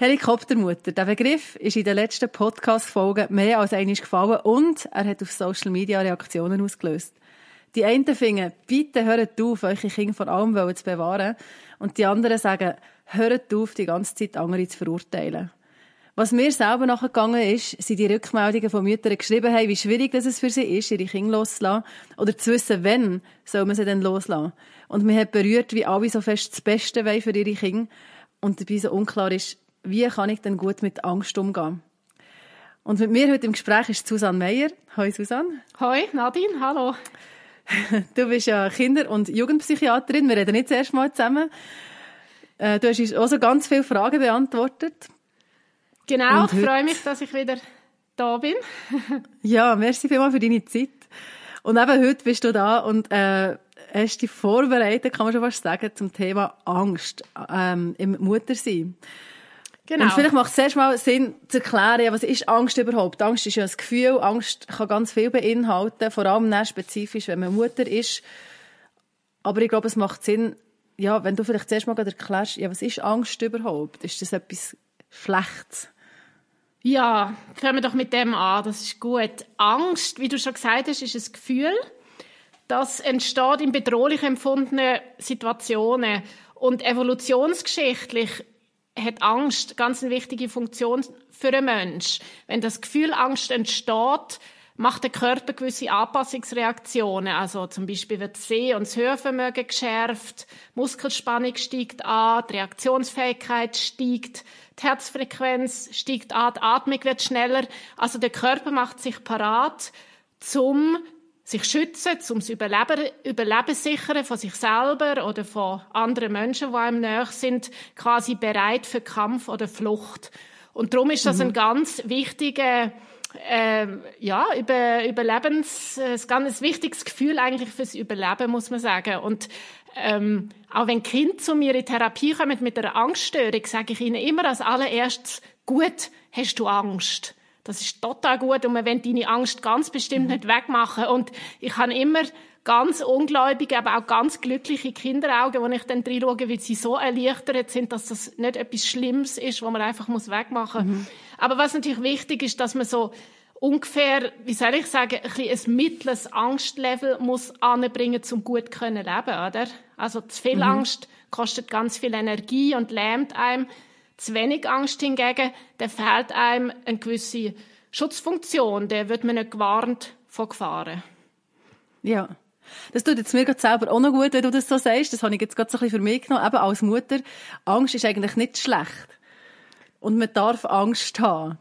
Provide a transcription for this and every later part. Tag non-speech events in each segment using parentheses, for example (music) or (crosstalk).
Helikoptermutter. Der Begriff ist in den letzten Podcast-Folgen mehr als einmal gefallen und er hat auf Social Media Reaktionen ausgelöst. Die einen finden, bitte hört auf, eure Kinder vor allem zu bewahren. Und die anderen sagen, hört auf, die ganze Zeit andere zu verurteilen. Was mir selber nachgegangen ist, sind die Rückmeldungen von Müttern geschrieben haben, wie schwierig das für sie ist, ihre Kinder loszulassen. Oder zu wissen, wann soll man sie denn loslassen. Und mir hat berührt, wie alle so fest das Beste wollen für ihre Kinder. Und dabei so unklar ist, wie kann ich denn gut mit Angst umgehen. Und mit mir heute im Gespräch ist Susanne Meyer. Hallo Susanne. Hoi Nadine, hallo. (laughs) Du bist ja Kinder- und Jugendpsychiaterin. Wir reden nicht das erste Mal zusammen. Äh, du hast uns auch so ganz viele Fragen beantwortet. Genau, und ich freue mich, dass ich wieder da bin. (laughs) ja, merci vielmals für deine Zeit. Und eben heute bist du da und äh, hast dich vorbereitet, kann man schon fast sagen, zum Thema Angst ähm, im Muttersein. Genau. Und vielleicht macht es zuerst mal Sinn zu erklären, was ist Angst überhaupt? Angst ist ja ein Gefühl, Angst kann ganz viel beinhalten, vor allem dann spezifisch, wenn man Mutter ist. Aber ich glaube, es macht Sinn, ja, wenn du vielleicht zuerst mal erklärst, ja, was ist Angst überhaupt? Ist das etwas Schlechtes? Ja, fangen wir doch mit dem an, das ist gut. Angst, wie du schon gesagt hast, ist ein Gefühl, das entsteht in bedrohlich empfundenen Situationen. Und evolutionsgeschichtlich hat Angst ganz eine wichtige Funktion für einen Menschen. Wenn das Gefühl Angst entsteht, macht der Körper gewisse Anpassungsreaktionen. Also zum Beispiel wird das Seh- und das Hörvermögen geschärft, Muskelspannung steigt an, die Reaktionsfähigkeit steigt, die Herzfrequenz steigt an, die Atmung wird schneller. Also der Körper macht sich parat, zum sich schützen, um das Überleben, Überleben sichern von sich selber oder von anderen Menschen, die einem näher sind, quasi bereit für Kampf oder Flucht. Und darum ist das mhm. ein ganz wichtiger äh, ja, über, Überlebens, äh, ein ganz wichtiges Gefühl eigentlich fürs Überleben, muss man sagen. Und ähm, auch wenn Kinder zu mir in Therapie kommen mit einer Angststörung, sage ich ihnen immer als allererstes, gut, hast du Angst? Das ist total gut und man will deine Angst ganz bestimmt mhm. nicht wegmachen. Und ich habe immer ganz ungläubige, aber auch ganz glückliche Kinderaugen, wo ich dann reinschaue, weil sie so erleichtert sind, dass das nicht etwas Schlimmes ist, wo man einfach muss wegmachen muss. Mhm. Aber was natürlich wichtig ist, dass man so ungefähr, wie soll ich sagen, ein, bisschen ein mittleres Angstlevel muss anbringen, um gut können leben, oder? Also zu viel mhm. Angst kostet ganz viel Energie und lähmt einem. Zu wenig Angst hingegen, der fehlt einem eine gewisse Schutzfunktion, der wird man nicht gewarnt vor Gefahren. Ja. Das tut jetzt mir gerade selber auch noch gut, wenn du das so sagst. Das habe ich jetzt gerade so ein bisschen für mich genommen. Eben als Mutter, Angst ist eigentlich nicht schlecht. Und man darf Angst haben.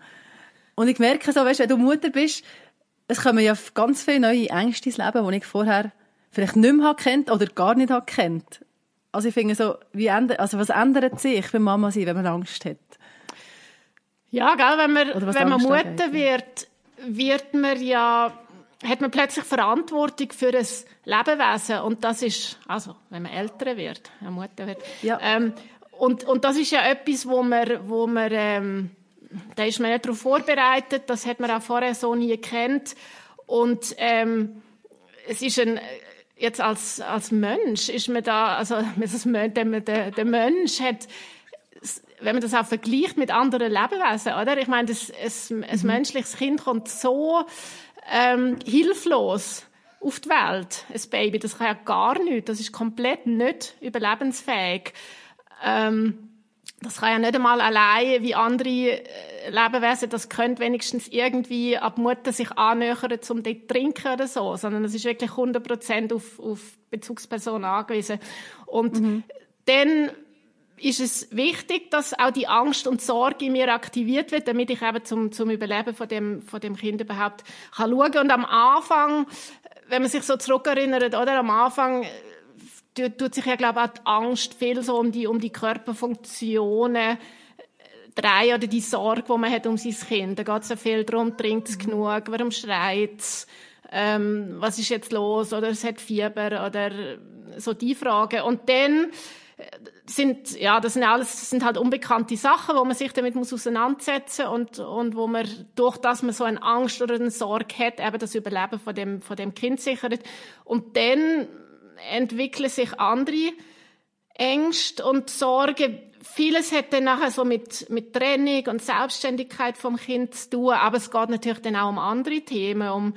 Und ich merke so, weißt, wenn du Mutter bist, es kommen ja ganz viele neue Ängste ins Leben, die ich vorher vielleicht nicht mehr kennt oder gar nicht kennt. Also ich finde so, wie ändert, also was ändert sich bei Mama sein, wenn man Angst hat? Ja, gell, wenn man, wenn man Mutter wird, wird man ja, hat man plötzlich Verantwortung für ein Lebewesen. Und das ist, also wenn man älter wird, eine Mutter wird, ja. Ähm, und, und das ist ja etwas, wo man, wo man ähm, da ist man nicht darauf vorbereitet, das hat man auch vorher so nie kennt und ähm, es ist ein jetzt als, als Mensch ist man da, also (laughs) der, der, der Mensch hat, wenn man das auch vergleicht mit anderen Lebewesen, oder? Ich meine, das, ein mhm. menschliches Kind kommt so ähm, hilflos auf die Welt, ein Baby, das kann ja gar nichts, das ist komplett nicht überlebensfähig. Ähm, das kann ja nicht einmal allein wie andere äh, Lebewesen, das könnte wenigstens irgendwie ab Mutter sich annähern, um dort zu trinken oder so, sondern es ist wirklich 100% auf, auf Bezugspersonen angewiesen. Und mhm. dann ist es wichtig, dass auch die Angst und Sorge in mir aktiviert wird, damit ich eben zum, zum Überleben von dem, von dem Kind überhaupt kann schauen. Und am Anfang, wenn man sich so zurückerinnert, oder, am Anfang tut sich ja, glaube ich, auch die Angst viel so um die, um die Körperfunktionen Streit oder die Sorge, die man hat um sein Kind. Da geht es ja viel darum, trinkt es genug, warum schreit es, ähm, was ist jetzt los, oder es hat Fieber, oder so die Fragen. Und dann sind, ja, das sind alles, das sind halt unbekannte Sachen, wo man sich damit muss auseinandersetzen und, und wo man, durch das man so eine Angst oder eine Sorge hat, eben das Überleben von dem, von dem Kind sichert. Und dann entwickeln sich andere Ängste und Sorgen. Vieles hat dann nachher so mit, mit Trennung und Selbstständigkeit vom Kind zu tun, aber es geht natürlich dann auch um andere Themen, um,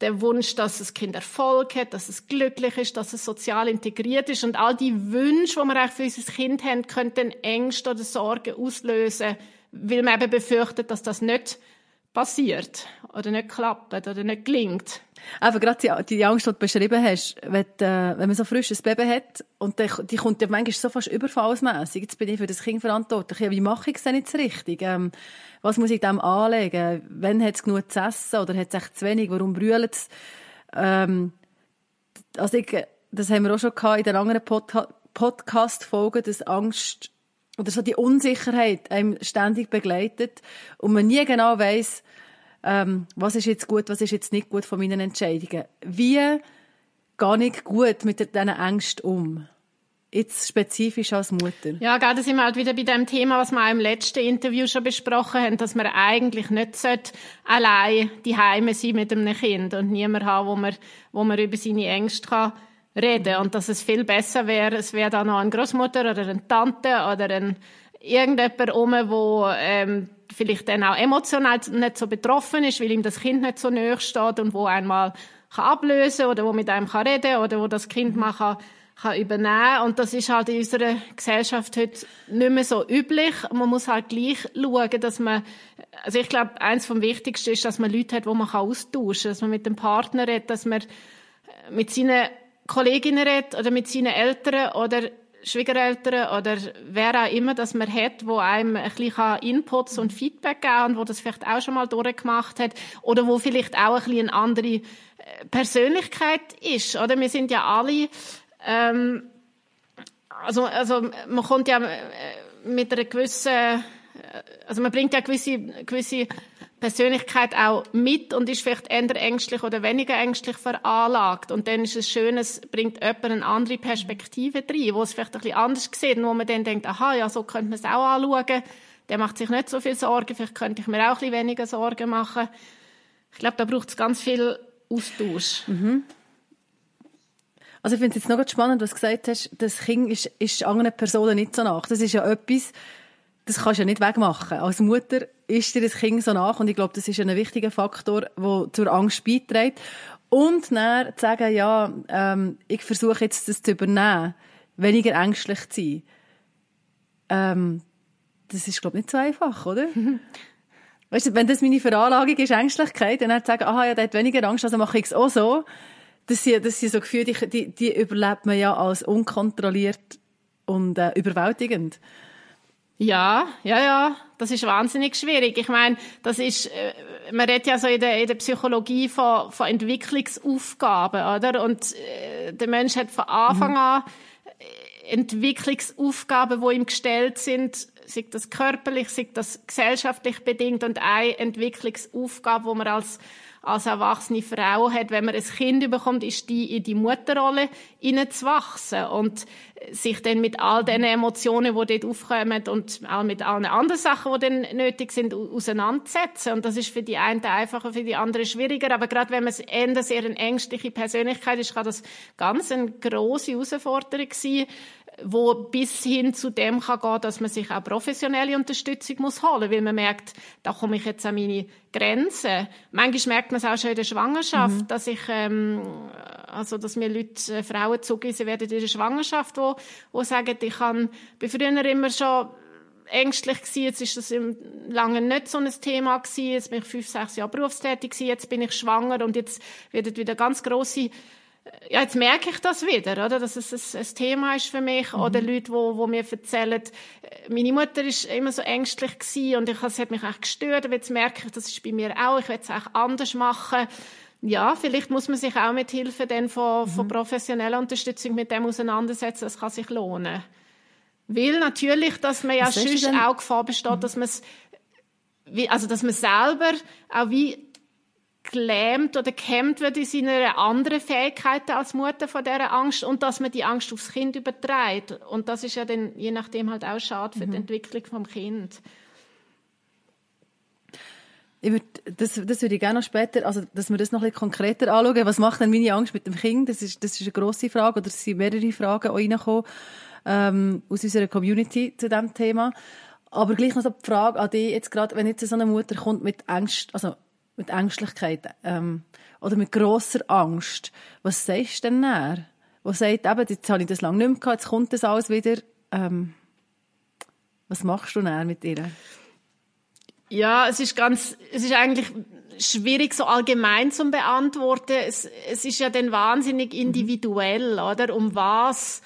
der Wunsch, dass das Kind Erfolg hat, dass es glücklich ist, dass es sozial integriert ist und all die Wünsche, die wir eigentlich für unser Kind haben, könnten Ängste oder Sorgen auslösen, weil man eben befürchtet, dass das nicht passiert oder nicht klappt oder nicht gelingt. Einfach gerade die, die Angst, die du beschrieben hast, wenn, äh, wenn man so frisch ein Baby hat und die, die kommt ja manchmal so fast überfallsmässig. Jetzt bin ich für das Kind verantwortlich. Ja, wie mache ich es denn jetzt richtig? Ähm, was muss ich dem anlegen? Wann hat es genug zu essen oder hat es echt zu wenig? Warum brüllt es? Ähm, also ich, das haben wir auch schon gehabt in den anderen Pod Podcast-Folgen, dass Angst oder so die Unsicherheit einem ständig begleitet und man nie genau weiß, ähm, was ist jetzt gut, was ist jetzt nicht gut von meinen Entscheidungen. Wie gehe ich gut mit diesen Ängsten um? Jetzt spezifisch als Mutter. Ja, gerade da sind wir halt wieder bei dem Thema, was wir auch im letzten Interview schon besprochen haben, dass man eigentlich nicht allein die Heime sein mit einem Kind und niemand haben, wo man, wo man über seine Ängste kann reden und dass es viel besser wäre, es wäre da noch eine Großmutter oder eine Tante oder ein irgendjemand um, wo ähm, vielleicht dann auch emotional nicht so betroffen ist, weil ihm das Kind nicht so nahe steht und wo einmal kann ablösen oder wo mit einem kann reden oder wo das Kind mal kann kann übernehmen. Und das ist halt in unserer Gesellschaft heute nicht mehr so üblich. Man muss halt gleich schauen, dass man, also ich glaube, eins vom Wichtigsten ist, dass man Leute hat, wo man austauschen kann, dass man mit dem Partner redet, dass man mit seinen Kolleginnen redet oder mit seinen Eltern oder Schwiegereltern oder wer auch immer, dass man hat, wo einem ein bisschen Inputs und Feedback geben kann und wo das vielleicht auch schon mal durchgemacht hat oder wo vielleicht auch ein bisschen eine andere Persönlichkeit ist, oder? Wir sind ja alle ähm, also, also man kommt ja äh, mit einer gewissen, äh, also man bringt ja gewisse, gewisse Persönlichkeit auch mit und ist vielleicht eher ängstlich oder weniger ängstlich veranlagt. Und dann ist es schön, es bringt jemand eine andere Perspektive rein, wo es vielleicht ein bisschen anders sieht und wo man dann denkt, aha, ja, so könnte man es auch anschauen. Der macht sich nicht so viel Sorgen, vielleicht könnte ich mir auch ein weniger Sorgen machen. Ich glaube, da braucht es ganz viel Austausch. Mhm. Also ich finde es jetzt noch spannend, was du gesagt hast, das Kind ist, ist anderen Personen nicht so nach. Das ist ja etwas, das kannst du ja nicht wegmachen. Als Mutter ist dir das Kind so nach und ich glaube, das ist ein wichtiger Faktor, der zur Angst beiträgt. Und dann zu sagen, ja, ähm, ich versuche jetzt das zu übernehmen, weniger ängstlich zu sein. Ähm, das ist, glaube ich, nicht so einfach, oder? (laughs) weißt du, wenn das meine Veranlagung ist, Ängstlichkeit, dann zu sagen, aha, ja, der hat weniger Angst, also mache ich es auch so das sind, das sind so Gefühle, die, die, die überlebt man ja als unkontrolliert und äh, überwältigend. Ja, ja, ja, das ist wahnsinnig schwierig. Ich meine, das ist, äh, man redet ja so in der, in der Psychologie von, von Entwicklungsaufgaben, oder? Und äh, der Mensch hat von Anfang mhm. an äh, Entwicklungsaufgaben, wo ihm gestellt sind, sei das körperlich, sei das gesellschaftlich bedingt und eine Entwicklungsaufgabe, wo man als als erwachsene Frau hat, wenn man ein Kind bekommt, ist die in die Mutterrolle hineinzuwachsen und sich dann mit all den Emotionen, die dort aufkommen und auch mit allen anderen Sachen, die dann nötig sind, auseinandersetzen. Und das ist für die einen einfacher, für die anderen schwieriger. Aber gerade wenn man eher eine ängstliche Persönlichkeit ist, kann das ganz eine grosse Herausforderung sein, wo bis hin zu dem kann gehen, dass man sich auch professionelle Unterstützung muss holen, weil man merkt, da komme ich jetzt an meine Grenzen. Manchmal merkt man es auch schon in der Schwangerschaft, mhm. dass ich ähm, also dass mir Leute, äh, Frauen zugewiesen werden in der Schwangerschaft, wo, wo sagen, ich kann, bin früher immer schon ängstlich gewesen, jetzt ist das im lange nicht so ein Thema gewesen, jetzt bin ich fünf, sechs Jahre berufstätig gewesen, jetzt bin ich schwanger und jetzt wird wieder ganz große ja, jetzt merke ich das wieder, oder? Dass es ein, ein Thema ist für mich. Mhm. Oder Leute, wo, wo mir erzählen, äh, meine Mutter ist immer so ängstlich gewesen und ich, es hat mich echt gestört. Aber jetzt merke ich, das ist bei mir auch. Ich will es auch anders machen. Ja, vielleicht muss man sich auch mit Hilfe dann von, mhm. von professioneller Unterstützung mit dem auseinandersetzen. Das kann sich lohnen. Weil natürlich, dass man ja sonst auch Gefahr besteht, mhm. dass man also dass man selber auch wie gelähmt oder gehemmt wird in seiner anderen Fähigkeiten als Mutter von dieser Angst und dass man die Angst aufs Kind überträgt. Und das ist ja dann je nachdem halt auch schade für mhm. die Entwicklung vom Kind. Ich würd, das, das würde ich gerne noch später, also, dass wir das noch ein bisschen konkreter anschauen. Was macht denn meine Angst mit dem Kind? Das ist, das ist eine grosse Frage, oder es sind mehrere Fragen auch reingekommen, ähm, aus unserer Community zu diesem Thema. Aber gleich noch so die Frage an dich, jetzt gerade, wenn jetzt so eine Mutter kommt mit Angst, also, mit Ängstlichkeit, ähm, oder mit grosser Angst, was sagst du denn näher? Was sagt eben, jetzt habe ich das lange nicht mehr gehabt, jetzt kommt das alles wieder, ähm, was machst du näher mit ihr? Ja, es ist ganz, es ist eigentlich schwierig so allgemein zu beantworten. Es, es ist ja dann wahnsinnig individuell, mhm. oder? Um was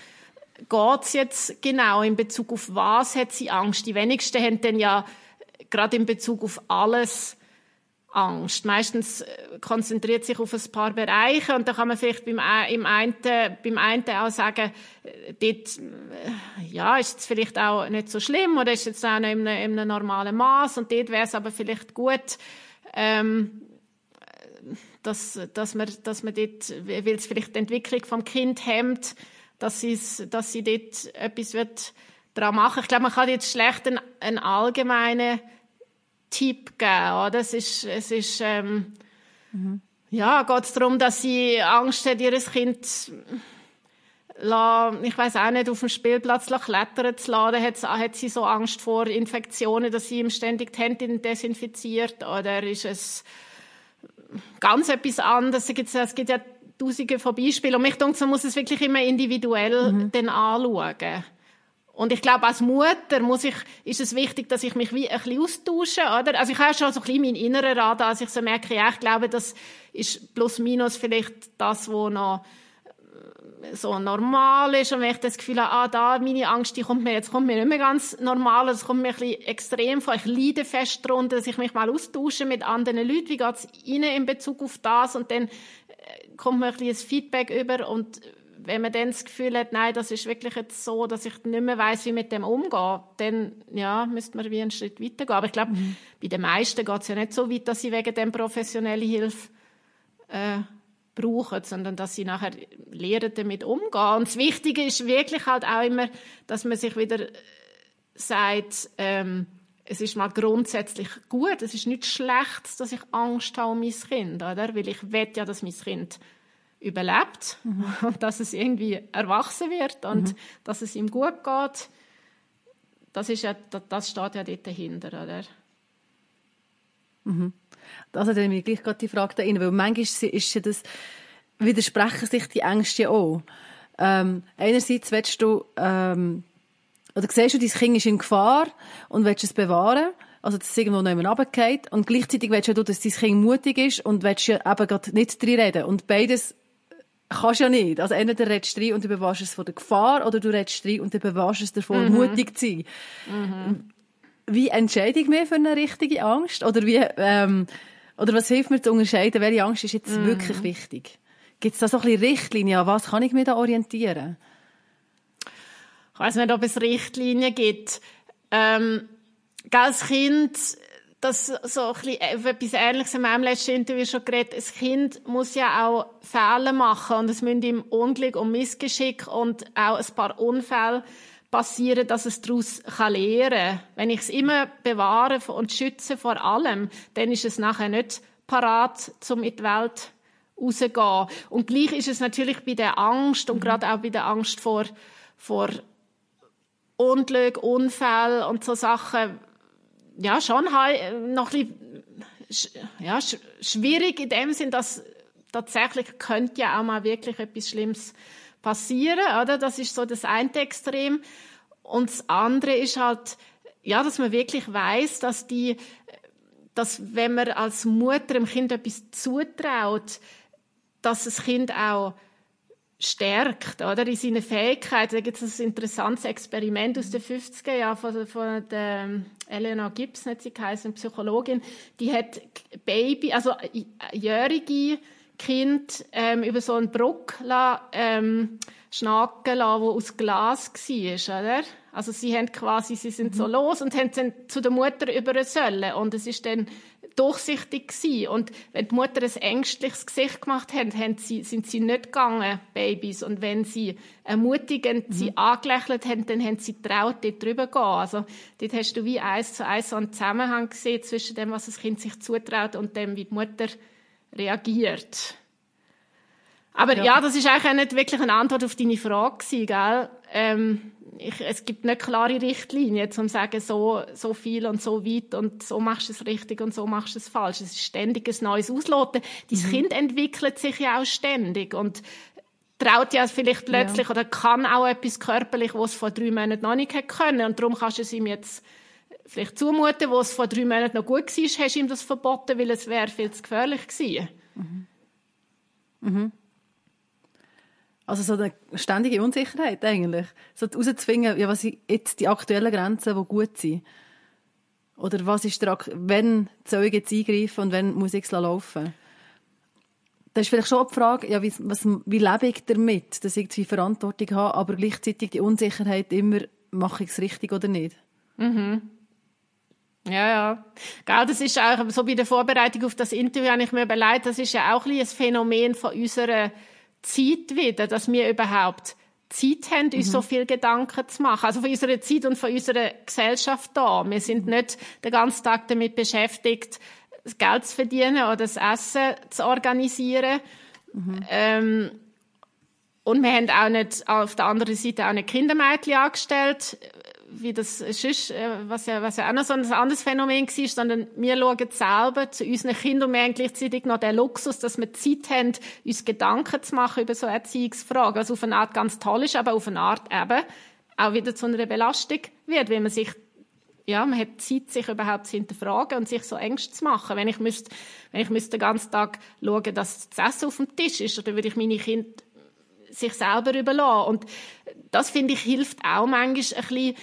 geht's jetzt genau? In Bezug auf was hat sie Angst? Die wenigsten haben dann ja gerade in Bezug auf alles Angst. Meistens äh, konzentriert sich auf ein paar Bereiche und da kann man vielleicht beim, im einen, beim einen auch sagen, äh, dort, äh, ja, ist es vielleicht auch nicht so schlimm oder ist jetzt auch noch in einem, in einem normalen Maß und dort wäre es aber vielleicht gut, ähm, dass, dass man, dass man dort, weil es vielleicht die Entwicklung vom Kind hemmt, dass, dass sie dort etwas wird daran machen. Ich glaube, man kann jetzt schlecht einen, einen allgemeinen Tipp geben. Oder? Es ist, es ist ähm, mhm. ja, geht es darum, dass sie Angst hat, ihr Kind ich weiß auch nicht, auf dem Spielplatz klettern zu lassen, hat, hat sie so Angst vor Infektionen, dass sie ihm ständig die Hände desinfiziert, oder ist es ganz etwas anderes? Es gibt, es gibt ja tausende von Beispielen und mich denke, man muss es wirklich immer individuell mhm. anschauen. Und ich glaube, als Mutter muss ich, ist es wichtig, dass ich mich wie ein bisschen austausche, oder? Also ich habe schon so ein bisschen meinen inneren Radar, als ich so merke, ja, ich glaube, das ist plus minus vielleicht das, was noch äh, so normal ist. Und wenn ich das Gefühl habe, ah, da, meine Angst, die kommt mir, jetzt kommt mir nicht mehr ganz normal, es kommt mir ein bisschen extrem vor, ich leide fest darunter, dass ich mich mal austausche mit anderen Leuten, wie geht's ihnen in Bezug auf das? Und dann äh, kommt mir ein bisschen Feedback über und wenn man dann das Gefühl hat, nein, das ist wirklich jetzt so, dass ich nicht mehr weiß, wie mit dem umgehen, dann ja, müsste man wie einen Schritt weitergehen. Aber ich glaube, mhm. bei den meisten geht es ja nicht so weit, dass sie wegen dem professionelle Hilfe äh, brauchen, sondern dass sie nachher lernen, damit umgehen. Und das Wichtige ist wirklich halt auch immer, dass man sich wieder sagt, ähm, es ist mal grundsätzlich gut, es ist nichts Schlechtes, dass ich Angst habe um mein Kind, oder? Weil ich will ja, dass mein Kind überlebt mhm. (laughs) und dass es irgendwie erwachsen wird und mhm. dass es ihm gut geht. Das, ist ja, das steht ja dort dahinter, oder? Mhm. Also dann mir gleich gerade die Frage da rein, weil manchmal ist ja das, widersprechen sich die Ängste auch. Ähm, einerseits willst du, ähm, oder siehst du, dein Kind ist in Gefahr und willst es bewahren, also dass es irgendwo noch jemand runtergeht und gleichzeitig willst du, dass dein Kind mutig ist und willst ja eben gerade nicht drin reden und beides kannst ja nicht. Also entweder redest du rein und du bewahrst es von der Gefahr oder du redest rein und du bewahrst es davon, mhm. mutig zu sein. Mhm. Wie entscheide ich mich für eine richtige Angst? Oder wie, ähm, oder was hilft mir zu unterscheiden, welche Angst ist jetzt mhm. wirklich wichtig? Gibt es da so ein bisschen Richtlinien? An was kann ich mich da orientieren? Ich weiß nicht, ob es Richtlinien gibt. Ähm, als Kind das so ein bisschen, äh, etwas Ähnliches in meinem letzten Interview schon geredet. Ein Kind muss ja auch Fehler machen und es müssen ihm Unglück und Missgeschick und auch ein paar Unfälle passieren, dass es daraus lernen kann. Wenn ich es immer bewahre und schütze vor allem, dann ist es nachher nicht parat, um in die Welt rauszugehen. Und gleich ist es natürlich bei der Angst und mhm. gerade auch bei der Angst vor, vor Unglück, Unfällen und so Sachen, ja, schon halt noch ein bisschen, ja, schwierig in dem Sinn, dass tatsächlich könnte ja auch mal wirklich etwas Schlimmes passieren, oder? Das ist so das eine Extrem. Und das andere ist halt, ja, dass man wirklich weiß, dass die, dass wenn man als Mutter dem Kind etwas zutraut, dass das Kind auch stärkt, oder? In seinen Fähigkeiten. Da gibt es ein interessantes Experiment aus den 50er Jahren von, von der ähm, Eleanor Gibbs, hat sie geheißen, Psychologin. Die hat Baby, also Jährige Kind ähm, über so einen Bruck ähm, schnacken lassen, wo aus Glas war, oder? Also sie haben quasi, sie sind mhm. so los und haben dann zu der Mutter über sollen und es ist dann durchsichtig gewesen. Und wenn die Mutter ein ängstliches Gesicht gemacht hat, haben sie, sind sie nicht gegangen, Babys. Und wenn sie ermutigend mhm. sie angelächelt haben, dann haben sie traut, dort drüber zu gehen. Also dort hast du wie eins zu eins so einen Zusammenhang gesehen zwischen dem, was das Kind sich zutraut und dem, wie die Mutter reagiert. Aber ja, ja das ist eigentlich auch nicht wirklich eine Antwort auf deine Frage gewesen, gell? Ähm, ich, es gibt nicht klare Richtlinien, um zu sagen, so, so viel und so weit und so machst du es richtig und so machst du es falsch. Es ist ständig ein neues Ausloten. Dein mhm. Kind entwickelt sich ja auch ständig und traut ja vielleicht plötzlich ja. oder kann auch etwas körperlich, was es vor drei Monaten noch nicht hätte können. Und darum kannst du es ihm jetzt vielleicht zumuten, wo es vor drei Monaten noch gut war, hast du ihm das verboten, weil es wäre viel zu gefährlich gewesen. Mhm. Mhm. Also so eine ständige Unsicherheit eigentlich. So herauszufinden, ja, was sind jetzt die aktuellen Grenzen, die gut sind. Oder was ist der, wenn soll ich jetzt eingreifen und wenn muss ich es laufen Das ist vielleicht schon die Frage, ja, wie, was, wie lebe ich damit, dass ich die Verantwortung habe, aber gleichzeitig die Unsicherheit immer, mache ich es richtig oder nicht? Mhm. Ja, ja. Gell, das ist auch, so bei der Vorbereitung auf das Interview habe ich mir überlegt, das ist ja auch ein, ein Phänomen von unserer Zeit wieder, dass wir überhaupt Zeit haben, uns mhm. so viel Gedanken zu machen. Also von unserer Zeit und von unserer Gesellschaft da. Wir sind nicht den ganzen Tag damit beschäftigt, das Geld zu verdienen oder das Essen zu organisieren. Mhm. Ähm, und wir haben auch nicht auf der anderen Seite auch nicht Kindermädchen angestellt, wie das ist, äh, was ja, was ja auch noch so ein anderes Phänomen war, sondern wir schauen selber zu unseren Kindern und wir haben gleichzeitig noch den Luxus, dass wir Zeit haben, uns Gedanken zu machen über so Erziehungsfragen. Was auf eine Art ganz toll ist, aber auf eine Art eben auch wieder zu einer Belastung wird, wenn man sich ja, man hat Zeit, sich überhaupt zu hinterfragen und sich so Ängste zu machen. Wenn ich müsste, wenn ich müsste den ganzen Tag schauen, dass das Essen auf dem Tisch ist, oder würde ich meine Kinder sich selber überlassen. Und das, finde ich, hilft auch manchmal ein bisschen,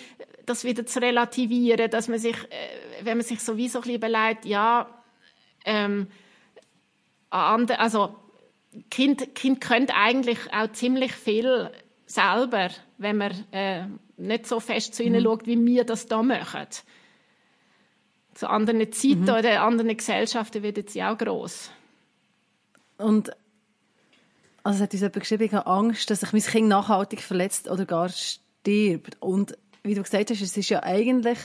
das wieder zu relativieren, dass man sich, äh, wenn man sich sowieso ein bisschen überlegt, ja, ähm, also, Kind, kind können eigentlich auch ziemlich viel selber, wenn man äh, nicht so fest zu ihnen mhm. schaut, wie wir das da machen. Zu anderen Zeiten mhm. oder anderen Gesellschaften wird sie auch groß. Und also es hat uns jemand geschrieben, ich habe Angst, dass sich mein Kind nachhaltig verletzt oder gar stirbt. Und wie du gesagt hast, es ist ja eigentlich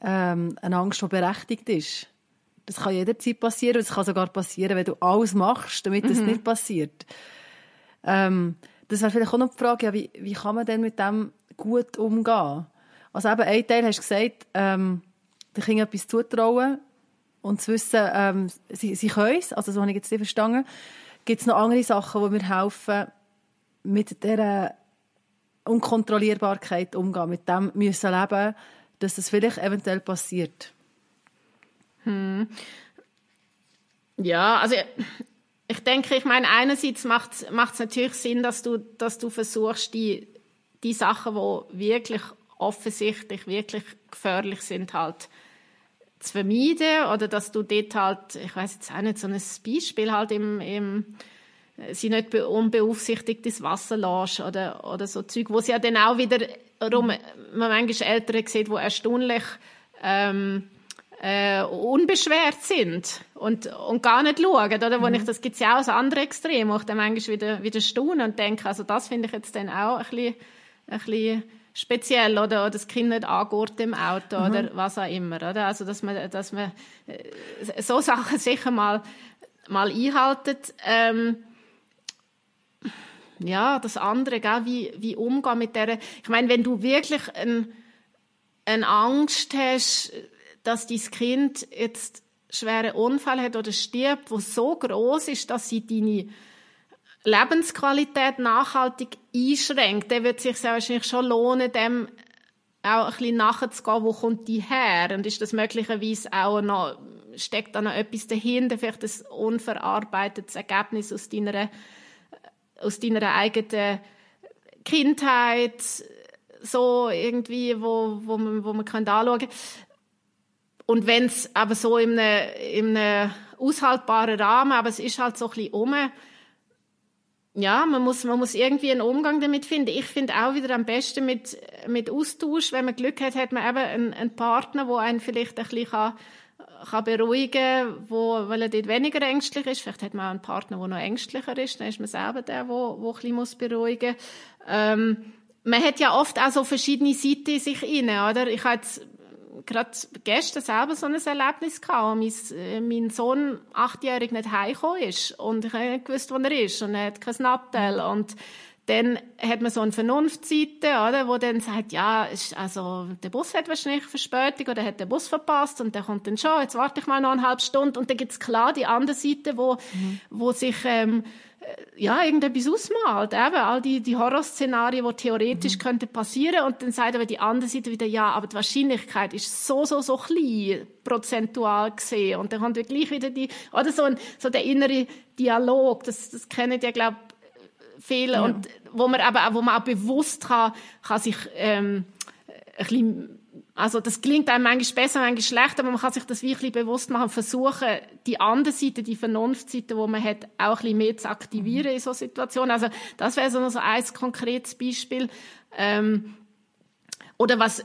ähm, eine Angst, die berechtigt ist. Das kann jederzeit passieren. Es kann sogar passieren, wenn du alles machst, damit das mhm. nicht passiert. Ähm, das wäre vielleicht auch noch die Frage, ja, wie, wie kann man denn mit dem gut umgehen? Also eben, ein Teil hast du gesagt, ähm, den Kindern etwas zutrauen und zu wissen, ähm, sie, sie können es, also so habe ich jetzt nicht verstanden. Gibt es noch andere Sachen, die mir helfen, mit dieser Unkontrollierbarkeit umgehen, mit dem müssen leben, dass das vielleicht eventuell passiert? Hm. Ja, also ich denke, ich meine, einerseits macht es natürlich Sinn, dass du, dass du versuchst, die, die Sachen, die wirklich offensichtlich, wirklich gefährlich sind, halt zu vermeiden oder dass du dort halt, ich weiß jetzt auch nicht, so ein Beispiel halt im, im sie nicht unbeaufsichtigtes Wasser lässt oder, oder so Zeug, wo sie ja dann auch wieder, rum, man manchmal Eltern sieht, die erstaunlich ähm, äh, unbeschwert sind und, und gar nicht schauen, oder? Wo mhm. ich, das gibt ja auch das andere Extrem, wo ich dann manchmal wieder, wieder staune und denke, also das finde ich jetzt dann auch ein bisschen, ein bisschen speziell oder, oder das Kind nicht angurt im Auto mhm. oder was auch immer, oder? Also, dass man, dass man äh, so Sachen sicher mal, mal einhaltet. Ähm, ja, das andere, gell, wie, wie umgehen mit der, ich meine, wenn du wirklich ein, eine Angst hast, dass dein Kind jetzt schweren Unfall hat oder stirbt, wo so groß ist, dass sie deine Lebensqualität nachhaltig einschränkt, dann wird es sich wahrscheinlich schon lohnen, dem auch ein bisschen nachzugehen, wo kommt die her? Und ist das möglicherweise auch noch, steckt da noch etwas dahinter, vielleicht ein unverarbeitetes Ergebnis aus deiner, aus deiner eigenen Kindheit, so irgendwie, wo, wo man, wo man kann anschauen kann. Und wenn es aber so in einem, in einem aushaltbaren Rahmen, aber es ist halt so ein bisschen um. Ja, man muss, man muss irgendwie einen Umgang damit finden. Ich finde auch wieder am besten mit, mit Austausch. Wenn man Glück hat, hat man eben einen, einen Partner, der einen vielleicht ein bisschen kann, kann beruhigen wo, weil er dort weniger ängstlich ist. Vielleicht hat man auch einen Partner, der noch ängstlicher ist. Dann ist man selber der, der, der ein bisschen muss beruhigen muss. Ähm, man hat ja oft auch so verschiedene Seiten in sich inne, oder? Ich habe jetzt gerade gestern selber so ein Erlebnis gehabt, wo mein, äh, mein Sohn achtjährig nicht heimgekommen ist und ich habe nicht gewusst, wo er ist und er hat kein Nattel und dann hat man so eine Vernunftseite, oder, wo dann sagt, ja, ist, also, der Bus hat wahrscheinlich Verspätung oder hat den Bus verpasst und der kommt dann schon, jetzt warte ich mal noch eine halbe Stunde und dann gibt's klar die andere Seite, wo, mhm. wo sich, ähm, ja, irgendetwas ausmalt. Eben, all die, die Horrorszenarien, die theoretisch mhm. könnten passieren und dann sagt aber die andere Seite wieder, ja, aber die Wahrscheinlichkeit ist so, so, so klein, prozentual gesehen. Und dann kommt gleich wieder die, oder so, ein, so der innere Dialog, das, das kennen ja, glaube viele, ja. und wo man aber, wo man auch bewusst kann, kann sich, ähm, ein bisschen also das klingt einem manchmal besser, manchmal schlechter, aber man kann sich das wirklich bewusst machen, versuchen, die andere Seite, die Vernunftseite, die man hat, auch ein bisschen mehr zu aktivieren in so Situationen. Also das wäre so, so ein konkretes Beispiel. Ähm, oder was,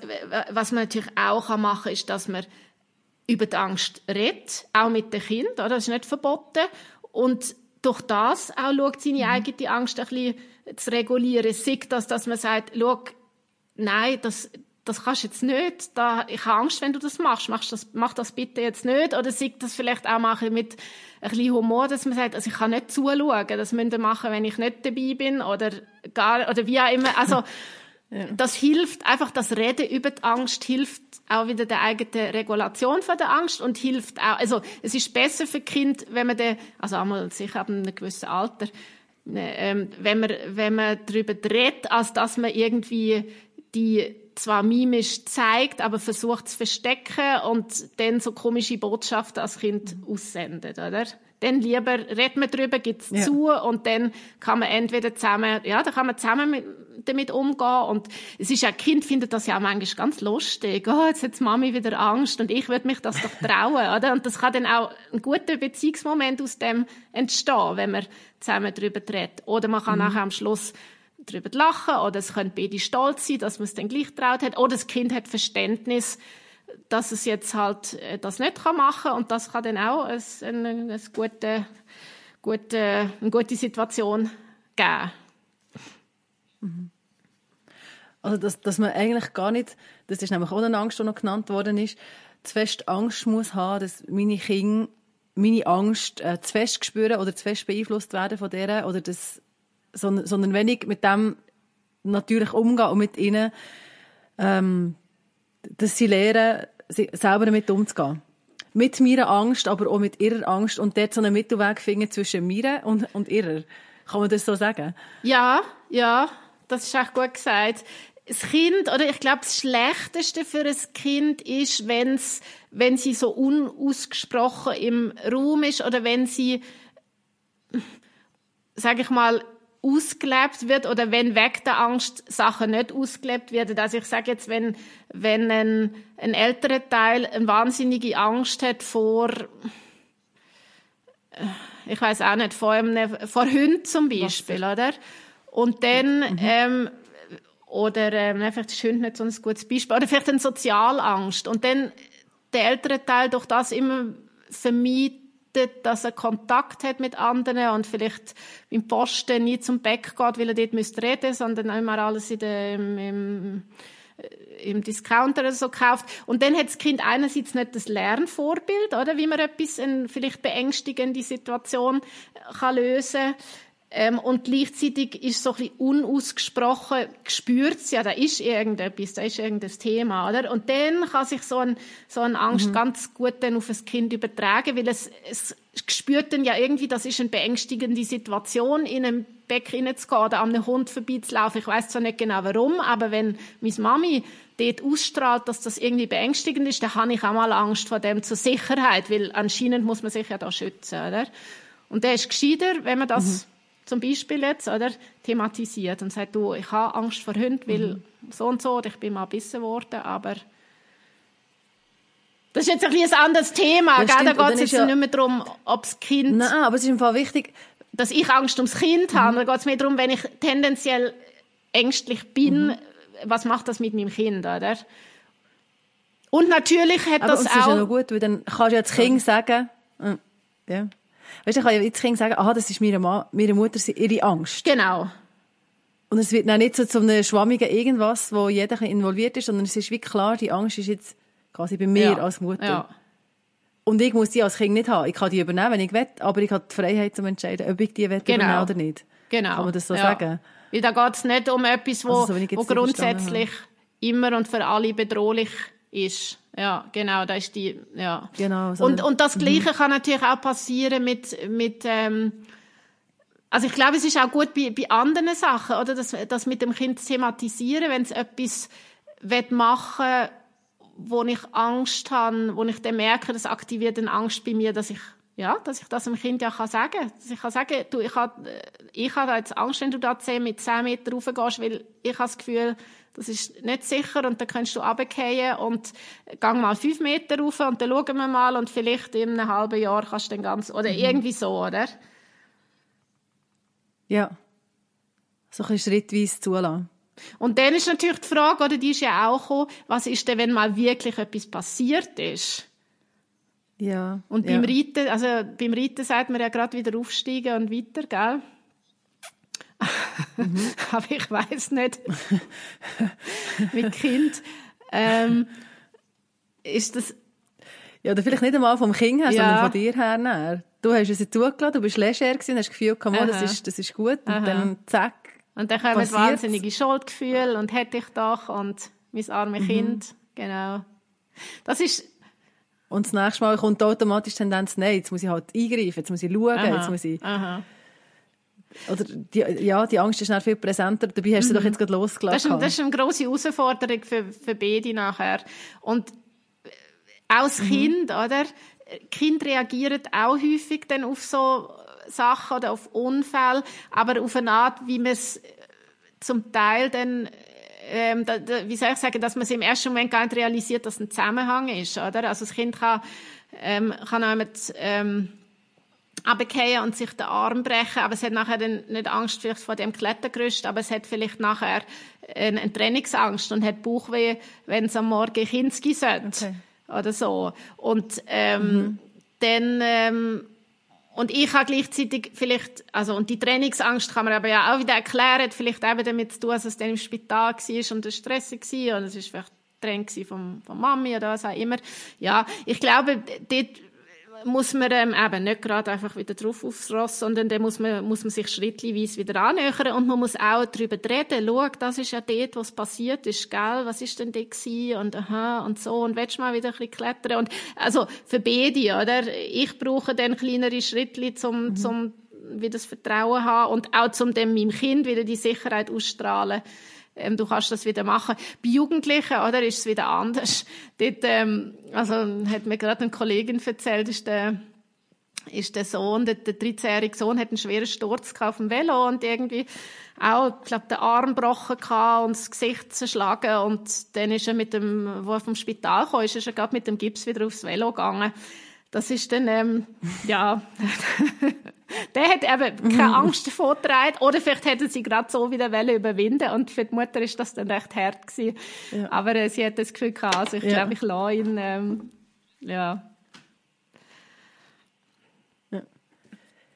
was man natürlich auch machen kann, ist, dass man über die Angst redet, auch mit dem Kind, oder? das ist nicht verboten. Und durch das auch schaut, seine mhm. eigene Angst ein bisschen zu regulieren. Sei das, dass man sagt, schau, nein, das, das kannst du jetzt nicht, da, ich habe Angst, wenn du das machst, mach das, mach das bitte jetzt nicht, oder sieht das vielleicht auch machen mit ein bisschen Humor, dass man sagt, also ich kann nicht zuschauen, das müsst ihr machen, wenn ich nicht dabei bin, oder gar, oder wie auch immer, also, (laughs) ja. das hilft, einfach das Reden über die Angst hilft auch wieder der eigenen Regulation von der Angst und hilft auch, also, es ist besser für Kind, wenn man den, also einmal sicher ab einem gewissen Alter, ne, ähm, wenn man, wenn man darüber redet, als dass man irgendwie die zwar mimisch zeigt, aber versucht zu verstecken und dann so komische Botschaften als Kind aussendet, oder? Dann lieber redet man drüber, gibt's ja. zu und dann kann man entweder zusammen, ja, da kann man zusammen mit, damit umgehen und es ist ja, Kind findet das ja auch manchmal ganz lustig. Oh, jetzt hat Mami wieder Angst und ich würde mich das doch (laughs) trauen, oder? Und das kann dann auch ein guter Beziehungsmoment aus dem entstehen, wenn man zusammen drüber redet. Oder man kann mhm. nachher am Schluss darüber lachen oder es können beide stolz sein, dass man es dann gleich traut hat oder das Kind hat Verständnis, dass es jetzt halt äh, das nicht kann machen und das kann dann auch ein, ein, ein gute, gute, eine gute Situation geben. Mhm. Also dass, dass man eigentlich gar nicht, das ist nämlich auch eine Angst, die noch genannt worden ist, zu fest Angst muss haben, dass meine Kinder meine Angst äh, zu fest spüren oder zu fest beeinflusst werden von der oder dass sondern, sondern wenn ich mit dem natürlich umgehe und mit ihnen, ähm, dass sie lernen, selber damit umzugehen. Mit meiner Angst, aber auch mit ihrer Angst und dort so einen Mittelweg finden zwischen mir und, und ihrer. Kann man das so sagen? Ja, ja, das ist echt gut gesagt. Das Kind, oder ich glaube, das Schlechteste für ein Kind ist, wenn's, wenn sie so unausgesprochen im Raum ist oder wenn sie, sage ich mal, ausgelebt wird oder wenn weg der Angst Sachen nicht ausgelebt werden. Also ich sage jetzt, wenn, wenn ein, ein älterer Teil eine wahnsinnige Angst hat vor, äh, ich weiß auch nicht, vor, einem, vor Hunden zum Beispiel, oder? Und dann, mhm. ähm, oder ähm, vielleicht ist Hund nicht so ein gutes Beispiel, oder vielleicht eine Sozialangst. Und dann der ältere Teil durch das immer vermeidet, dass er Kontakt hat mit anderen und vielleicht beim Posten nie zum Bäck geht, weil er dort müsste reden, sondern immer alles in der, im, im, äh, im Discounter oder so kauft. Und dann hat das Kind einerseits nicht das Lernvorbild, oder, wie man etwas, eine vielleicht beängstigende Situation kann lösen kann. Ähm, und gleichzeitig ist so ein bisschen unausgesprochen, gespürt ja, da ist irgendetwas, da ist irgendein Thema, oder? Und dann kann sich so, ein, so eine Angst mhm. ganz gut dann auf das Kind übertragen, weil es, es spürt dann ja irgendwie, das ist eine beängstigende Situation, in einem Beck reinzugehen oder an einem Hund vorbeizulaufen. Ich weiß zwar nicht genau warum, aber wenn meine Mami dort ausstrahlt, dass das irgendwie beängstigend ist, dann habe ich auch mal Angst vor dem zur Sicherheit, weil anscheinend muss man sich ja da schützen, oder? Und der ist gescheiter, wenn man das mhm zum Beispiel jetzt, oder, thematisiert und sagt, du, ich habe Angst vor Hunden, weil mhm. so und so, oder ich bin mal gebissen worden, aber Das ist jetzt ein, ein anderes Thema, Ja, da geht es jetzt ja- nicht mehr darum, ob das Kind, Nein, aber es ist im Fall wichtig, dass ich Angst ums Kind habe, da geht es mehr darum, wenn ich tendenziell ängstlich bin, Mhm. was macht das mit meinem Kind, oder? Und natürlich hat aber das und es ist ja noch auch... gut, weil dann kannst du ja das Kind sagen, äh, ja. Weißt du, ich kann ja das Kind sagen, aha, das ist meiner, Ma meiner Mutter ihre Angst. Genau. Und es wird dann nicht so zu einem schwammigen Irgendwas, wo jeder involviert ist, sondern es ist wie klar, die Angst ist jetzt quasi bei mir Ja. als Mutter. Ja. Und ich muss die als Kind nicht haben. Ich kann die übernehmen, wenn ich will, aber ich habe die Freiheit zu entscheiden, ob ich die will Genau. übernehmen oder nicht. Genau. Kann man das so ja. sagen? Weil da geht es nicht um etwas, wo, Also, so jetzt wo grundsätzlich immer und für alle bedrohlich ist. Ja, genau, da ist die, ja. Genau, so und, und das Gleiche kann natürlich auch passieren mit, mit ähm, also ich glaube, es ist auch gut bei, bei anderen Sachen, oder, das, das mit dem Kind thematisieren, wenn es etwas will machen wo ich Angst habe, wo ich dann merke, das aktiviert eine Angst bei mir, dass ich ja, dass ich das dem Kind ja kann sagen, dass ich kann sagen, du, ich habe, ich habe jetzt Angst, wenn du da 10 mit 10 Meter raufgehst, weil ich habe das Gefühl, das ist nicht sicher und dann kannst du runterfallen und gang mal 5 Meter rauf und dann schauen wir mal und vielleicht in einem halben Jahr kannst du dann ganz, oder irgendwie so, oder? Ja. So ein schrittweise zulassen. Und dann ist natürlich die Frage, oder die ist ja auch gekommen, was ist denn, wenn mal wirklich etwas passiert ist? Ja. Und ja. beim Reiten, also beim Reiten sagt man ja gerade wieder aufsteigen und weiter, gell? Mhm. (laughs) Aber ich weiß nicht. (laughs) Mit Kind. Ähm, ist das, Ja, oder vielleicht nicht einmal vom Kind her, Ja. sondern von dir her. näher. Du hast es zugelassen, du bist leger gewesen, hast das Gefühl, komm, oh, das ist, das ist gut. Und Aha. dann zack. und dann kommen wahnsinnige Schuldgefühle und hätte ich doch und mein Mhm. arme Kind. Genau. Das ist, Und das nächste Mal kommt automatisch die Tendenz, nein, jetzt muss ich halt eingreifen, jetzt muss ich schauen, aha, jetzt muss ich, aha. Oder die, ja, die Angst ist dann viel präsenter, dabei hast du doch jetzt gerade Das losgelassen. ist, ein- das ist eine grosse Herausforderung für, für beide nachher. Und äh, auch das Kind, oder? Kind reagieren auch häufig dann auf so Sachen oder auf Unfälle, aber auf eine Art, wie man es zum Teil dann ähm, da, da, wie soll ich sagen, dass man es im ersten Moment gar nicht realisiert, dass ein Zusammenhang ist, oder? Also das Kind kann, ähm, kann auch mit, ähm, runterfallen und sich den Arm brechen, aber es hat nachher dann nicht Angst vielleicht vor dem Klettergerüst, aber es hat vielleicht nachher eine, eine Trainingsangst und hat Bauchweh, wenn es am Morgen Kinski sollte. Okay. Oder so. Und ähm, dann ähm, und ich habe gleichzeitig vielleicht, also, und die Trainingsangst kann man aber ja auch wieder erklären, vielleicht eben damit zu tun, dass es dann im Spital war und es stressig war, und es ist vielleicht Training von, von Mami oder was auch immer. Ja, ich glaube, dort muss man ähm, eben nicht gerade einfach wieder drauf aufs Ross, sondern dann muss man, muss man sich schrittweise wieder annähern und man muss auch darüber reden. Schau, das ist ja dort, was passiert ist, gell? Was ist denn da gewesen? Und aha, und so. Und willst du mal wieder ein bisschen klettern? Und, also, für beide, oder? Ich brauche dann kleinere Schritte, zum, zum wieder das Vertrauen haben und auch zum dem meinem Kind wieder die Sicherheit ausstrahlen. Ähm, du kannst das wieder machen. Bei Jugendlichen, oder, ist es wieder anders. Dort, ähm, also, hat mir gerade eine Kollegin erzählt, ist der, ist der Sohn, der, der 13-jährige Sohn, hat einen schweren Sturz auf dem Velo und irgendwie auch, ich glaube, den Arm gebrochen und das Gesicht zerschlagen und dann ist er mit dem, wo er vom Spital kam, ist er gerade mit dem Gips wieder aufs Velo gegangen. Das ist dann, ähm, ja, (laughs) der hat eben keine Angst davor getragen. Oder vielleicht hätte sie gerade so wieder Welle überwinden und für die Mutter ist das dann recht hart gewesen. Ja. Aber äh, sie hat das Gefühl gehabt, also ich Ja. glaube, ich lasse ihn, ähm, ja.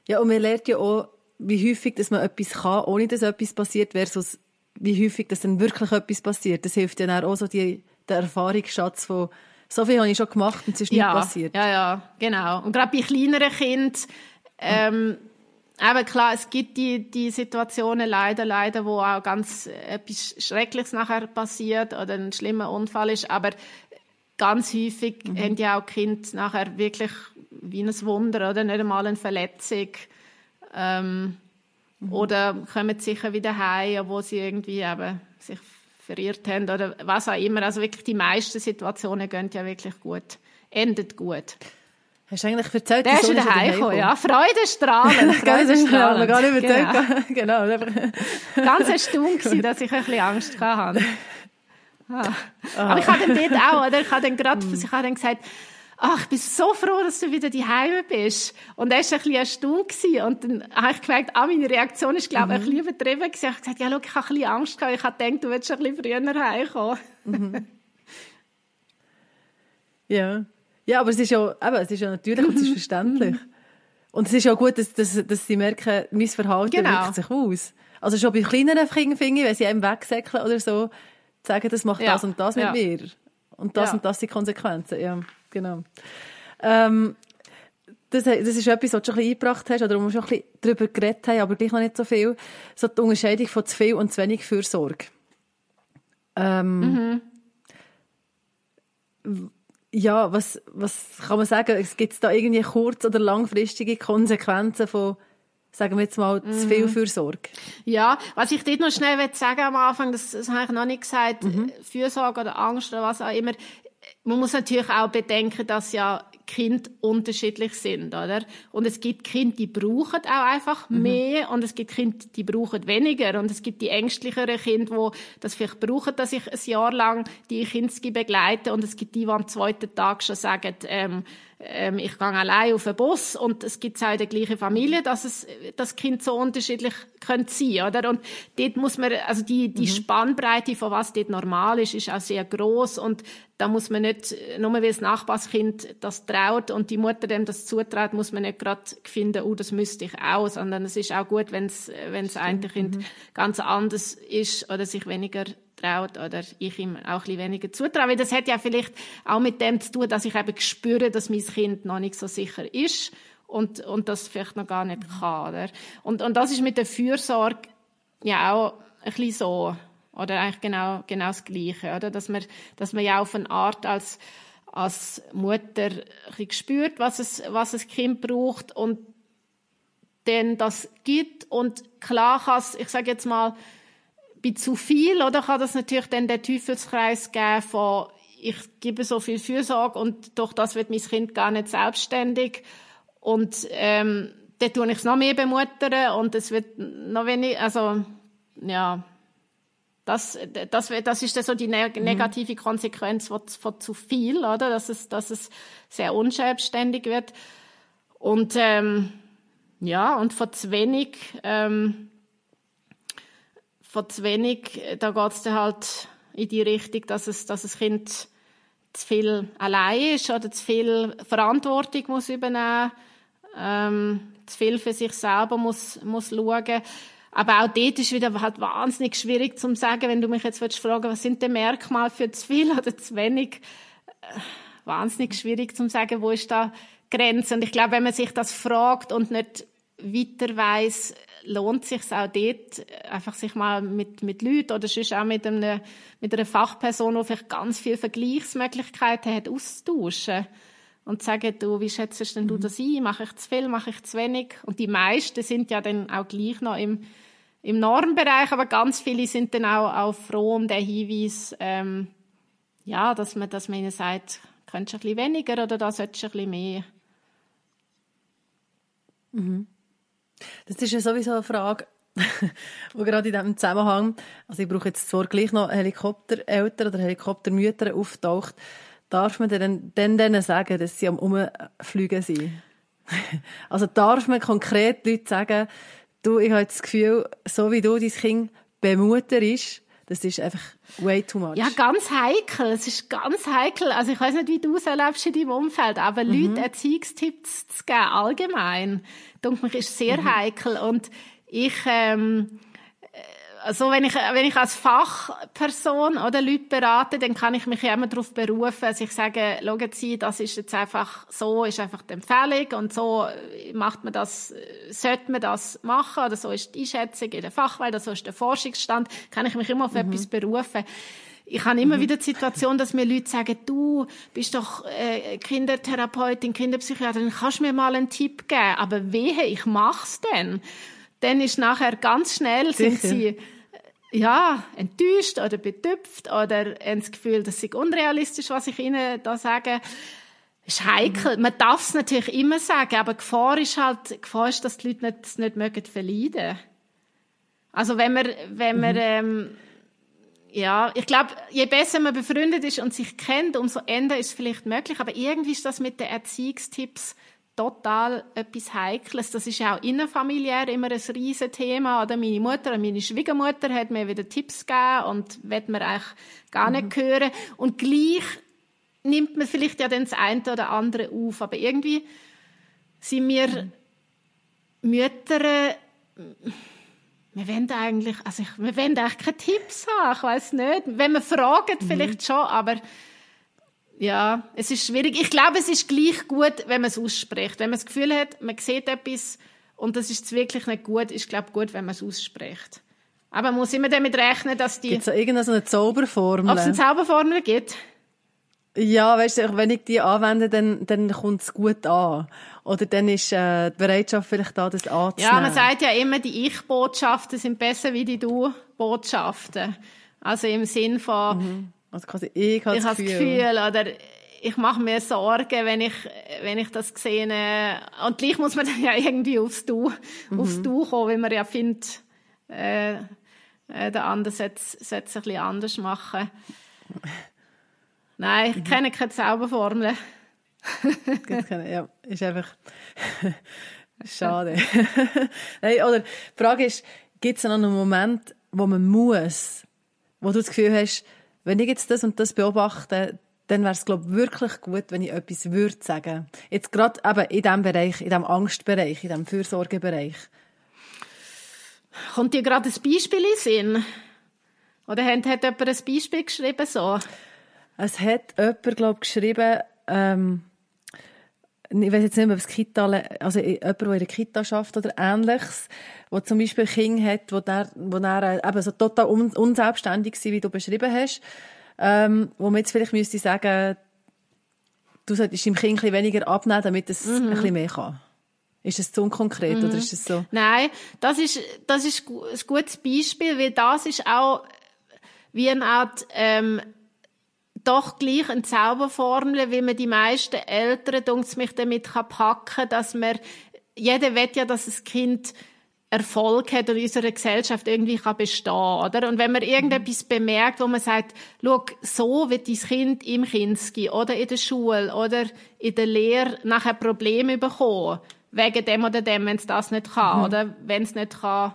Ja, und man lernt ja auch, wie häufig dass man etwas kann, ohne dass etwas passiert, versus wie häufig dass dann wirklich etwas passiert. Das hilft ja dann auch so die, der Erfahrungsschatz von, so viel habe ich schon gemacht und es ist nicht ja, passiert. Ja, ja, genau. Und gerade bei kleineren Kindern, ähm, aber klar, es gibt die, die Situationen leider, leider, wo auch ganz etwas Schreckliches nachher passiert oder ein schlimmer Unfall ist, aber ganz häufig haben ja auch Kinder nachher wirklich wie ein Wunder oder nicht einmal eine Verletzung. Ähm, Oder kommen sicher wieder heim, wo sie irgendwie eben sich verirrt haben oder was auch immer. Also wirklich die meisten Situationen gehen ja wirklich gut, endet gut. Hast du eigentlich erzählt, Der ist wieder er heimgekommen, ja. Genau, (laughs) wir gar nicht Genau. überzeugt. (laughs) Genau. einfach- Ganz erstaunt (laughs) gewesen, dass ich ein bisschen Angst hatte. Ah. Aber ich habe dann dort auch, oder? Ich habe dann gerade, ich habe dann gesagt, ach, ich bin so froh, dass du wieder daheim bist. Und er war ein bisschen erstaunt. Und dann habe ich gemerkt, ah, meine Reaktion ist, glaube ich, mhm. ein bisschen übertrieben gewesen. Ich habe gesagt, ja, schau, ich habe ein bisschen Angst gehabt. Ich habe gedacht, du willst ein bisschen früher heimkommen. Mhm. ja. Ja, aber es ist ja, eben, es ist ja natürlich und es ist (laughs) verständlich. Und es ist ja gut, dass, dass, dass sie merken, mein Verhalten genau. wirkt sich aus. Also schon bei kleineren Kindern, wenn sie einem wegsäckeln oder so, sagen, das macht ja. das und das mit ja. mir. Und das ja. und das sind Konsequenzen. Ja, genau. Ähm, das, das ist etwas, was du schon ein bisschen eingebracht hast, oder wo wir schon ein bisschen darüber geredet haben, aber gleich noch nicht so viel. So die Unterscheidung von zu viel und zu wenig Fürsorge. Ähm, mhm. Ja, was, was kann man sagen? Es gibt da irgendwie kurz- oder langfristige Konsequenzen von sagen wir jetzt mal, mhm. zu viel Fürsorge. Ja, was ich dort noch schnell sagen am Anfang, das, das habe ich noch nicht gesagt, mhm. Fürsorge oder Angst oder was auch immer, man muss natürlich auch bedenken, dass ja Kinder unterschiedlich sind, oder? Und es gibt Kinder, die brauchen auch einfach mhm. mehr und es gibt Kinder, die brauchen weniger und es gibt die ängstlicheren Kinder, die das vielleicht brauchen, dass ich ein Jahr lang die Kinder begleite und es gibt die, die am zweiten Tag schon sagen, ähm, ähm, ich gehe allein auf den Bus und es gibt auch in der gleichen Familie, dass es das Kind so unterschiedlich könnte sein, oder? Und dort muss man, also die, die mhm. Spannbreite von was dort normal ist, ist auch sehr groß und da muss man nicht, nur weil das Nachbarskind das traut und die Mutter dem das zutraut, muss man nicht gerade finden, oh, das müsste ich auch, sondern es ist auch gut, wenn es, wenn es ein Kind mhm. ganz anders ist oder sich weniger traut oder ich ihm auch ein weniger zutraue. Weil das hat ja vielleicht auch mit dem zu tun, dass ich eben spüre, dass mein Kind noch nicht so sicher ist und, und das vielleicht noch gar nicht kann. Oder? Und, und das ist mit der Fürsorge ja auch ein bisschen so. Oder eigentlich genau, genau das Gleiche. Oder? Dass, man, dass man ja auf eine Art als, als Mutter ein spürt, was es, was das Kind braucht und dann das gibt. Und klar kann es, ich sage jetzt mal, bei zu viel, oder kann das natürlich dann den Teufelskreis geben von, ich gebe so viel Fürsorge und durch das wird mein Kind gar nicht selbstständig und ähm, dann tue ich es noch mehr bemuttern und es wird noch weniger, also ja, das, das, das ist dann so die mhm. negative Konsequenz von, von zu viel, oder? Dass es, dass es sehr unselbstständig wird. Und ähm, ja, und von zu wenig ähm, von zu wenig, äh, da geht es dann halt in die Richtung, dass es, dass das Kind zu viel allein ist oder zu viel Verantwortung muss übernehmen, ähm, zu viel für sich selber muss, muss schauen. Aber auch dort ist wieder halt wahnsinnig schwierig zu sagen, wenn du mich jetzt willst fragen, was sind die Merkmale für zu viel oder zu wenig? Äh, wahnsinnig schwierig zu sagen, wo ist da Grenze. Und ich glaube, wenn man sich das fragt und nicht weiter weiss, lohnt sich auch dort, einfach sich mal mit, mit Leuten oder sonst auch mit, einem, mit einer Fachperson, die vielleicht ganz viele Vergleichsmöglichkeiten hat, auszutauschen. Und zu sagen, du, wie schätzt denn du mhm. das ein? Mache ich zu viel, mache ich zu wenig? Und die meisten sind ja dann auch gleich noch im, im Normbereich, aber ganz viele sind dann auch, auch froh um den Hinweis, ähm, ja, dass man, dass man ihnen sagt, könntest du ein bisschen weniger oder da solltest du ein bisschen mehr. Mhm. Das ist ja sowieso eine Frage, (laughs) wo gerade in diesem Zusammenhang, also ich brauche jetzt zwar gleich noch Helikoptereltern oder Helikoptermütter auftaucht, darf man denn, denn denen sagen, dass sie am Umfliegen sind? (laughs) also darf man konkret Leute sagen, du, ich habe das Gefühl, so wie du dein Kind bemutterst, das ist einfach way too much. Ja, ganz heikel. Es ist ganz heikel. Also ich weiß nicht, wie du es erlebst in deinem Umfeld, aber mhm. Leute Erziehungstipps zu geben, allgemein, denke ich, ist sehr mhm. heikel. Und ich, ähm, also wenn ich, wenn ich als Fachperson oder Leute berate, dann kann ich mich ja immer darauf berufen, dass ich sage, schauen Sie, das ist jetzt einfach so, ist einfach die Empfehlung und so macht man das, sollte man das machen oder so ist die Einschätzung in der Fachwelt, oder so ist der Forschungsstand, kann ich mich immer auf mhm. etwas berufen. Ich habe immer mhm. wieder die Situation, dass mir Leute sagen, du bist doch äh, Kindertherapeutin, Kinderpsychiaterin, kannst du mir mal einen Tipp geben? Aber wehe, ich mach's denn dann ist nachher ganz schnell sind sie ja, enttäuscht oder betüpft oder haben das Gefühl, das ist unrealistisch, was ich ihnen da sage. Ist heikel. Mhm. Man darf es natürlich immer sagen, aber Gefahr ist halt, Gefahr ist, dass die Leute nicht, nicht mögen verleiden. Also wenn man, wenn man, mhm. ähm, ja, ich glaube, je besser man befreundet ist und sich kennt, umso eher ist es vielleicht möglich. Aber irgendwie ist das mit den Erziehungstipps total etwas Heikles. Das ist ja auch innerfamiliär immer ein riesen Thema. Oder meine Mutter, meine Schwiegermutter hat mir wieder Tipps gegeben und wird mir eigentlich gar nicht mhm. hören. Und gleich nimmt man vielleicht ja dann das eine oder andere auf. Aber irgendwie sind wir mhm. Mütter, wir wollen eigentlich, also ich, wir wollen eigentlich keine Tipps haben, ich weiß nicht. Wenn wir fragen, mhm. vielleicht schon, aber ja, es ist schwierig. Ich glaube, es ist gleich gut, wenn man es ausspricht. Wenn man das Gefühl hat, man sieht etwas und das ist wirklich nicht gut, ist glaube ich gut, wenn man es ausspricht. Aber man muss immer damit rechnen, dass die... Gibt es irgendeine Zauberformel? Ob es eine Zauberformel gibt? Ja, weißt du, wenn ich die anwende, dann, dann kommt es gut an. Oder dann ist äh, die Bereitschaft vielleicht da, das anzunehmen. Ja, man sagt ja immer, die Ich-Botschaften sind besser wie die Du-Botschaften. Also im Sinn von, mhm. also quasi ich habe das, das Gefühl. oder ich mache mir Sorgen, wenn ich, wenn ich das sehe. Und gleich muss man (laughs) dann ja irgendwie aufs Du, mhm. aufs Du kommen, weil man ja findet, äh, äh, der andere sollte, sollte es ein bisschen anders machen. (laughs) Nein, ich mhm. kenne keine Zauberformel. (laughs) ja, ist einfach (laughs) schade. (laughs) Nein, oder die Frage ist, gibt es noch einen Moment, wo man muss, wo du das Gefühl hast, wenn ich jetzt das und das beobachte, dann wäre es, glaube ich, wirklich gut, wenn ich etwas würde sagen. Jetzt gerade eben in diesem Bereich, in diesem Angstbereich, in diesem Fürsorgebereich. Kommt dir gerade ein Beispiel in Sinn? Oder hat, hat jemand ein Beispiel geschrieben so? Es hat jemand, glaube ich, geschrieben, ähm, ich weiß jetzt nicht mehr, ob es Kita, also jemand, der in der Kita schafft oder ähnliches, wo zum Beispiel Kinder hat, wo der, wo der eben so total un, unselbstständig sind, wie du beschrieben hast, ähm, wo man jetzt vielleicht müsste sagen, du solltest dem Kind ein bisschen weniger abnehmen, damit es mhm. ein bisschen mehr kann. Ist das zu unkonkret mhm. oder ist das so? Nein, das ist, das ist ein gutes Beispiel, weil das ist auch wie eine Art, ähm, doch gleich eine Zauberformel, wie man die meisten Eltern, dunkt mich, damit packen kann, dass man, jeder will ja, dass das Kind Erfolg hat und in unserer Gesellschaft irgendwie kann bestehen, oder? Und wenn man irgendetwas bemerkt, wo man sagt, schau, so wird dein Kind im Kinski oder in der Schule oder in der Lehre nachher Probleme bekommen, wegen dem oder dem, wenn es das nicht kann, mhm. oder? Wenn es nicht kann,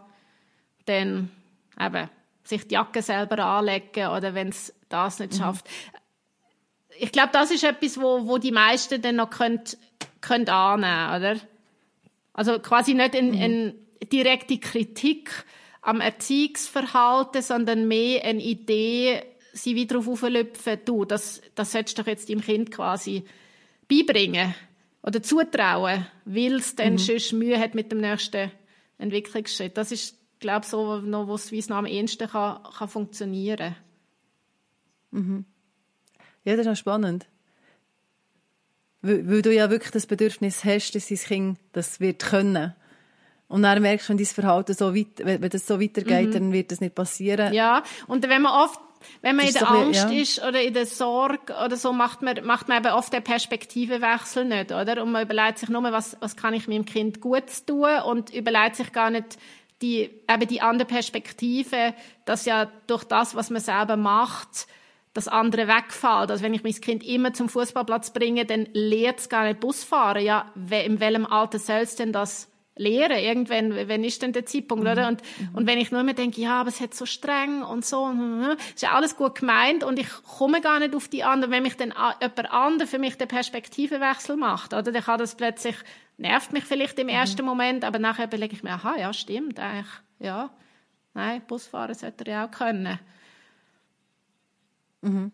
dann eben sich die Jacke selber anlegen oder wenn es das nicht mhm. Ich glaube, das ist etwas, wo, wo die meisten dann noch könnt, könnt annehmen, oder? Also quasi nicht eine, mhm. eine direkte Kritik am Erziehungsverhalten, sondern mehr eine Idee, sie wieder darauf auflüpfen, du, das, das solltest du doch jetzt deinem Kind quasi beibringen oder zutrauen, weil es dann mhm. schon Mühe hat mit dem nächsten Entwicklungsschritt. Das ist, glaube ich, so, noch, was wie es noch am ehesten kann, kann funktionieren. Mhm. Ja, das ist auch spannend. Weil, weil, du ja wirklich das Bedürfnis hast, dass dein Kind das wird können. Und dann merkst du, wenn dein Verhalten so weit, wenn das so weitergeht, mhm. dann wird das nicht passieren. Ja, und wenn man oft, wenn man in der so Angst ja. ist oder in der Sorge oder so, macht man, macht man eben oft den Perspektivenwechsel nicht, oder? Und man überlegt sich nur, was, was kann ich meinem Kind Gutes tun und überlegt sich gar nicht die, eben die andere Perspektive, dass ja durch das, was man selber macht, das andere wegfällt. Also wenn ich mein Kind immer zum Fußballplatz bringe, dann lehrt es gar nicht Busfahren. Ja, in welchem Alter soll es denn das lehren? Irgendwann, wenn ist denn der Zeitpunkt, mhm. oder? Und, mhm. und wenn ich nur immer denke, ja, aber es hat so streng und so, ist ja alles gut gemeint und ich komme gar nicht auf die anderen. Wenn mich dann jemand anderes für mich den Perspektivenwechsel macht, oder? Dann kann das plötzlich, nervt mich vielleicht im mhm. ersten Moment, aber nachher überlege ich mir, aha, ja, stimmt, eigentlich, ja. Nein, Busfahren sollte er ja auch können. Mhm.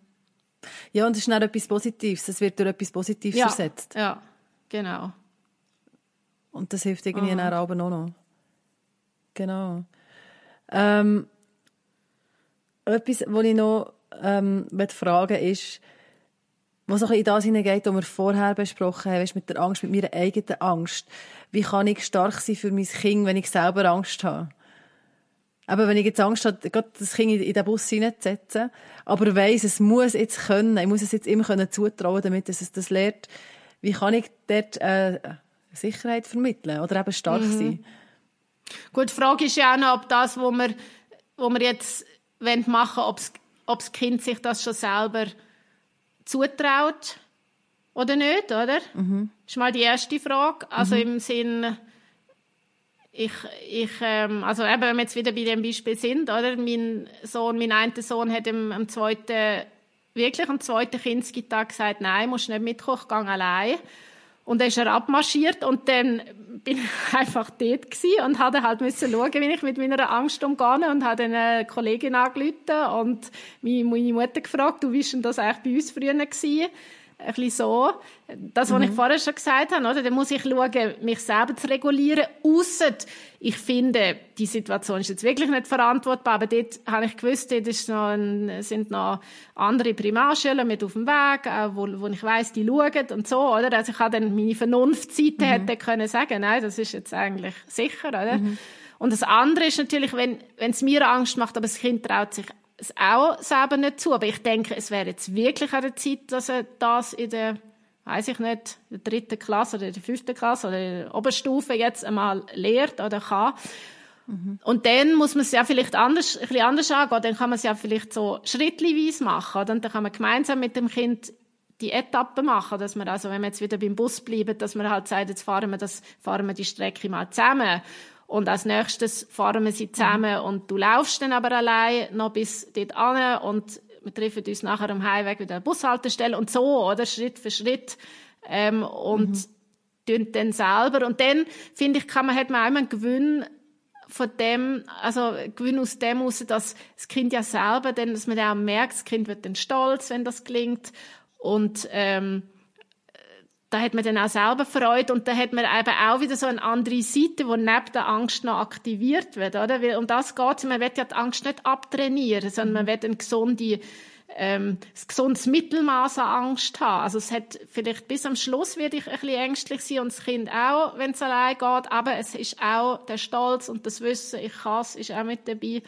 Ja, und es ist dann etwas Positives. Es wird durch etwas Positives ja. ersetzt. Ja, genau. Und das hilft irgendwie mhm. dann auch noch. Genau. Ähm, etwas, was ich noch ähm, fragen ist, was auch in das hineingeht, was wir vorher besprochen haben, mit der Angst, mit meiner eigenen Angst. Wie kann ich stark sein für mein Kind, wenn ich selber Angst habe? Aber wenn ich jetzt Angst habe, gerade das Kind in den Bus hineinzusetzen, aber weiss, es muss jetzt können, ich muss es jetzt immer können zutrauen, damit es das lernt, wie kann ich dort äh, Sicherheit vermitteln oder eben stark mhm. sein? Gut, die Frage ist ja auch noch, ob das, was wir, was wir jetzt machen wollen, ob das Kind sich das schon selber zutraut oder nicht, oder? Mhm. Das ist mal die erste Frage. Also mhm. im Sinn, ich, ich ähm, also eben, wenn wir jetzt wieder bei dem Beispiel sind, oder? Mein Sohn, mein einer Sohn hat am, am zweiten, wirklich am zweiten Kindstag gesagt, nein, musst nicht mitkommen, ich allein. Und dann ist er abmarschiert und dann bin ich (laughs) einfach dort und hatte halt müssen schauen, wie ich mit meiner Angst umgehe und habe eine Kollegin angerufen und meine Mutter gefragt, du, war denn das eigentlich bei uns früher gewesen? Ein bisschen so. Das, was mhm. ich vorher schon gesagt habe, oder? Dann muss ich schauen, mich selber zu regulieren. Ausser, ich finde, die Situation ist jetzt wirklich nicht verantwortbar, aber dort habe ich gewusst, dort ist noch ein, sind noch andere Primarschulen mit auf dem Weg, wo, wo ich weiss, die schauen und so, oder? Also ich habe dann meine Vernunftseite mhm. hätte können sagen, nein, das ist jetzt eigentlich sicher, oder? Mhm. Und das andere ist natürlich, wenn, wenn es mir Angst macht, aber das Kind traut sich es auch selber nicht zu. Aber ich denke, es wäre jetzt wirklich an der Zeit, dass er das in der, weiß ich nicht, der dritten Klasse oder der fünften Klasse oder der Oberstufe jetzt einmal lehrt oder kann. Mhm. Und dann muss man es ja vielleicht anders, ein bisschen anders angehen. Dann kann man es ja vielleicht so schrittweise machen. Oder? Und dann kann man gemeinsam mit dem Kind die Etappe machen, dass man also, wenn wir jetzt wieder beim Bus bleiben, dass man halt sagt, jetzt fahren wir das, fahren wir die Strecke mal zusammen. Und als nächstes fahren wir sie zusammen und du laufst dann aber allein noch bis dort an und wir treffen uns nachher am Heimweg wieder an der Bushaltestelle und so, oder? Schritt für Schritt. Ähm, und mhm. dann selber. Und dann, finde ich, kann man, hat man auch einen Gewinn von dem, also Gewinn aus dem heraus, dass das Kind ja selber dann, dass man dann auch merkt, das Kind wird dann stolz, wenn das klingt. Und, ähm, da hat man dann auch selber Freude und da hat man eben auch wieder so eine andere Seite, die neben der Angst noch aktiviert wird, oder? Weil um das geht Man will ja die Angst nicht abtrainieren, sondern man will ein gesunde, ähm, gesundes Mittelmaß an Angst haben. Also es hat vielleicht bis am Schluss werde ich ein bisschen ängstlich sein und das Kind auch, wenn es allein geht, aber es ist auch der Stolz und das Wissen, ich kann es, ist auch mit dabei.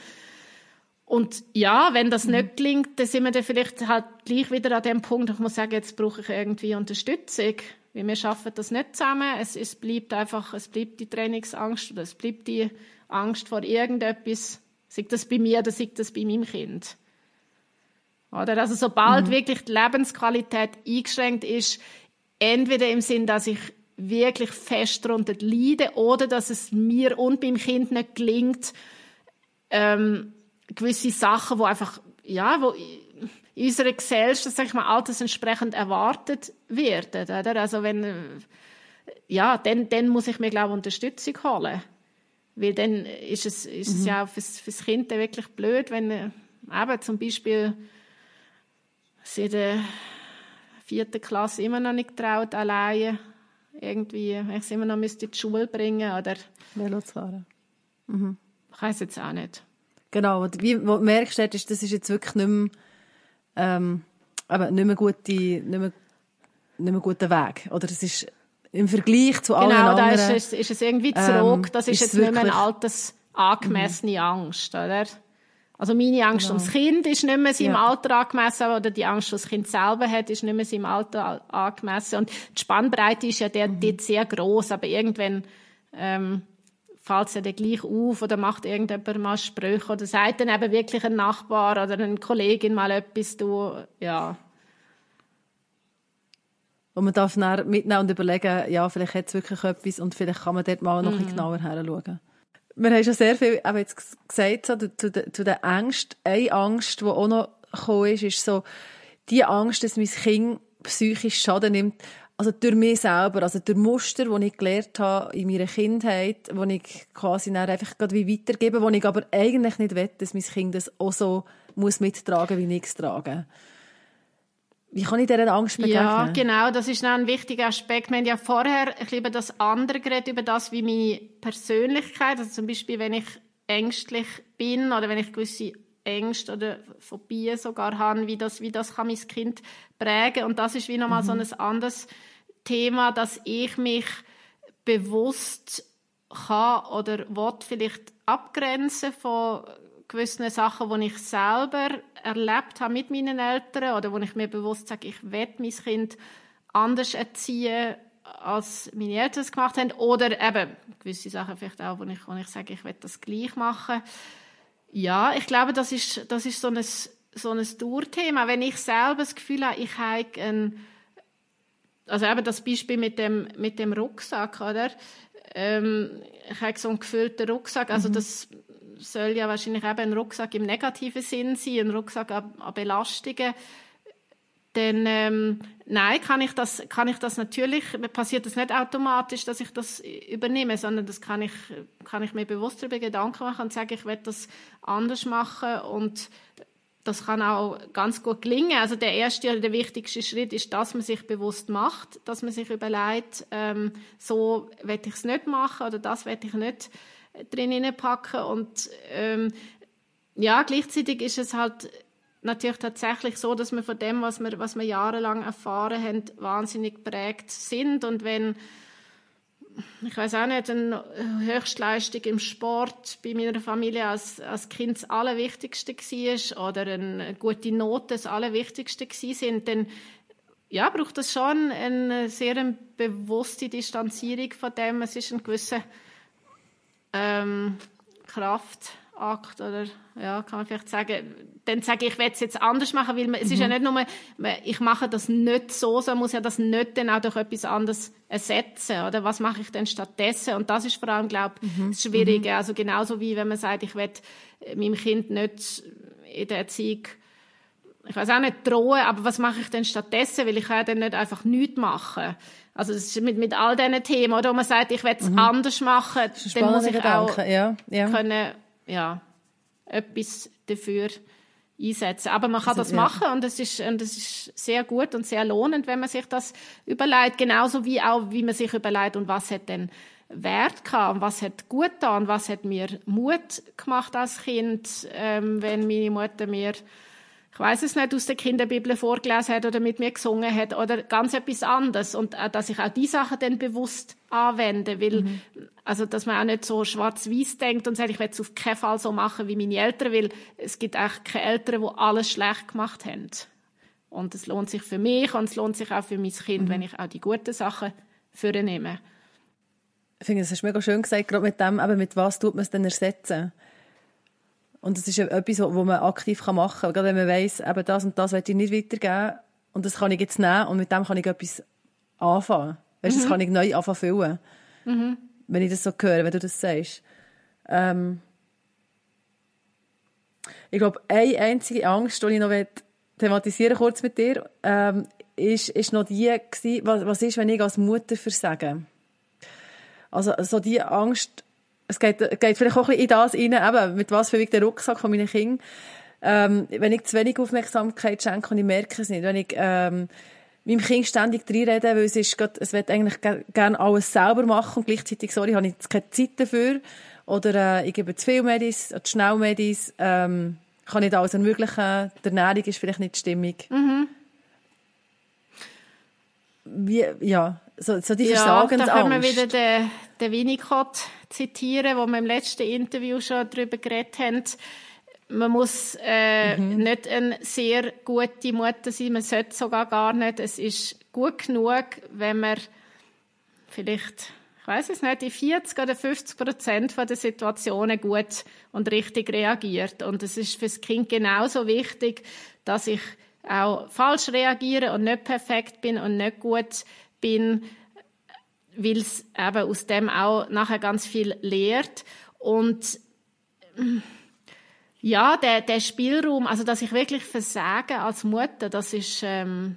Und ja, wenn das nicht mhm. gelingt, dann sind wir dann vielleicht halt gleich wieder an dem Punkt, ich muss sagen, jetzt brauche ich irgendwie Unterstützung. Weil wir schaffen das nicht zusammen. Es, es bleibt einfach, es bleibt die Trainingsangst oder es bleibt die Angst vor irgendetwas. Sei das bei mir oder sei das bei meinem Kind. Oder? Also sobald mhm. wirklich die Lebensqualität eingeschränkt ist, entweder im Sinn, dass ich wirklich fest darunter leide oder dass es mir und beim Kind nicht gelingt, ähm, gewisse Sachen, wo einfach, ja, wo in unserer Gesellschaft, sag ich mal, altersentsprechend erwartet werden, oder? Also wenn, ja, dann, dann muss ich mir, glaube ich, Unterstützung holen. Weil dann ist es, ist mhm. es ja fürs, fürs Kind wirklich blöd, wenn, eben zum Beispiel, sie in der vierten Klasse immer noch nicht traut, alleine irgendwie, ich es immer noch müsste in die Schule bringen, oder? Velo fahren. Mhm. Ich weiß jetzt auch nicht. Genau, wie du merkst, das ist jetzt wirklich nicht mehr, ähm, aber nicht mehr, gute, nicht mehr, nicht mehr guter Weg. Oder es ist im Vergleich zu allen genau, anderen... Genau, da ist, ist, es irgendwie zurück. Ähm, das ist, ist jetzt nicht mehr eine altes, angemessene mhm. Angst, oder? Also meine Angst genau. ums Kind ist nicht mehr seinem ja. Alter angemessen, oder die Angst, die das Kind selber hat, ist nicht mehr seinem Alter angemessen. Und die Spannbreite ist ja dort, mhm. dort sehr groß, aber irgendwann ähm, fällt es ja dann gleich auf oder macht irgendjemand mal Sprüche oder sagt dann eben wirklich ein Nachbar oder eine Kollegin mal etwas, du, ja. Und man darf dann mitnehmen und überlegen, ja, vielleicht hat es wirklich etwas und vielleicht kann man dort mal noch mhm. ein bisschen genauer hinschauen. Wir haben schon sehr viel eben jetzt gesagt so, zu, den, zu den Ängsten. Eine Angst, die auch noch gekommen ist, ist so die Angst, dass mein Kind psychisch Schaden nimmt also durch mich selber, also durch Muster, die ich gelernt habe in meiner Kindheit, die ich quasi dann einfach gerade wie weitergebe, wo ich aber eigentlich nicht will, dass mein Kind das auch so muss mittragen, wie ich es trage. Wie kann ich dieser Angst begegnen? Ja, genau, das ist ein wichtiger Aspekt. Wir haben ja vorher über das andere geredet, über das, wie meine Persönlichkeit, also zum Beispiel, wenn ich ängstlich bin oder wenn ich gewisse Ängste oder Phobien sogar habe, wie das, wie das kann mein Kind prägen. Und das ist wie nochmal mhm. so ein anderes Thema, dass ich mich bewusst kann oder will vielleicht abgrenzen von gewissen Sachen, die ich selber erlebt habe mit meinen Eltern oder wo ich mir bewusst sage, ich will mein Kind anders erziehen, als meine Eltern es gemacht haben. Oder eben gewisse Sachen vielleicht auch, wo ich, wo ich sage, ich will das gleich machen. Ja, ich glaube, das ist, das ist so ein so ein Dauerthema. Wenn ich selber das Gefühl habe, ich habe ein, also eben das Beispiel mit dem, mit dem Rucksack, oder? Ähm, ich habe so einen gefüllten Rucksack, also mhm. das soll ja wahrscheinlich eben ein Rucksack im negativen Sinn sein, ein Rucksack an, an Belastungen dann ähm, nein, kann ich das, kann ich das natürlich, passiert das nicht automatisch, dass ich das übernehme, sondern das kann ich, kann ich mir bewusst darüber Gedanken machen und sagen, ich werde das anders machen und das kann auch ganz gut gelingen. Also der erste oder der wichtigste Schritt ist, dass man sich bewusst macht, dass man sich überlegt, ähm, so werde ich es nicht machen oder das werde ich nicht drin packen und ähm, ja, gleichzeitig ist es halt natürlich tatsächlich so, dass wir von dem, was wir, was wir jahrelang erfahren haben, wahnsinnig prägt sind. Und wenn, ich weiß auch nicht, eine Höchstleistung im Sport bei meiner Familie als, als Kind das Allerwichtigste war oder eine gute Note das Allerwichtigste sind, dann ja, braucht es schon eine sehr bewusste Distanzierung von dem. Es ist ein gewisser ähm, Kraft Akt oder ja, kann man vielleicht sagen, dann sage ich, ich werde es jetzt anders machen, weil man, es ist ja mhm. nicht nur, ich mache das nicht so, sondern muss ja das nicht dann auch durch etwas anderes ersetzen, oder was mache ich denn stattdessen? Und das ist vor allem, glaube ich, mhm. das Schwierige. Mhm. Also genauso wie wenn man sagt, ich werde meinem Kind nicht in der Erziehung ich weiß auch nicht drohen, aber was mache ich denn stattdessen? Weil ich kann ja dann nicht einfach nichts machen. Also das ist mit, mit all diesen Themen, oder? Wo man sagt, ich werde es mhm. anders machen, dann muss ich Gedanke. auch ja, ja. können ja, etwas dafür einsetzen. Aber man kann also, das machen und es ist, und es ist sehr gut und sehr lohnend, wenn man sich das überlegt, genauso wie auch, wie man sich überlegt, und was hat denn Wert gehabt und was hat gut getan und was hat mir Mut gemacht als Kind, ähm, wenn meine Mutter mir ich weiß es nicht, aus der Kinderbibel vorgelesen hat oder mit mir gesungen hat oder ganz etwas anderes. Und äh, dass ich auch die Sachen dann bewusst anwende, weil, mhm. also, dass man auch nicht so schwarz-weiß denkt und sagt, ich werde es auf keinen Fall so machen wie meine Eltern, weil es gibt eigentlich keine Eltern, die alles schlecht gemacht haben. Und es lohnt sich für mich und es lohnt sich auch für mein Kind, mhm. wenn ich auch die guten Sachen vornehme. Ich finde, das hast du mega schön gesagt, gerade mit dem, aber mit was tut man es denn ersetzen? Und das ist etwas, was man aktiv machen kann. Gerade wenn man weiss, eben das und das möchte ich nicht weitergeben. Und das kann ich jetzt nehmen und mit dem kann ich etwas anfangen. Weißt, mhm. das kann ich neu anfangen füllen. Mhm. Wenn ich das so höre, wenn du das sagst. Ähm ich glaube, eine einzige Angst, die ich noch thematisieren kurz mit dir, ähm, ist, ist noch die gewesen, was, was ist, wenn ich als Mutter versage? Also, so die Angst, es geht, geht vielleicht auch ein bisschen in das rein, eben, mit was für der Rucksack von meinen Kindern. Ähm, wenn ich zu wenig Aufmerksamkeit schenke und ich merke es nicht, wenn ich ähm, meinem Kind ständig reinrede, weil es ist grad, es will eigentlich gerne alles selber machen und gleichzeitig, sorry, habe ich jetzt keine Zeit dafür. Oder äh, ich gebe zu viel Medis, zu schnell Medis, ähm, kann nicht alles ermöglichen, die Ernährung ist vielleicht nicht stimmig. Mhm. Wie, ja, so, so die ja, Versagensangst. da können wir wieder den, den Winnicott zitieren, wo wir im letzten Interview schon darüber geredet haben. Man muss äh, mhm. nicht eine sehr gute Mutter sein, man sollte sogar gar nicht. Es ist gut genug, wenn man vielleicht, ich weiß es nicht, in 40 oder 50 Prozent der Situationen gut und richtig reagiert. Und es ist für das Kind genauso wichtig, dass ich auch falsch reagiere und nicht perfekt bin und nicht gut bin, weil es eben aus dem auch nachher ganz viel lehrt. Und mm, ja, der, der Spielraum, also dass ich wirklich versage als Mutter, das ist ähm,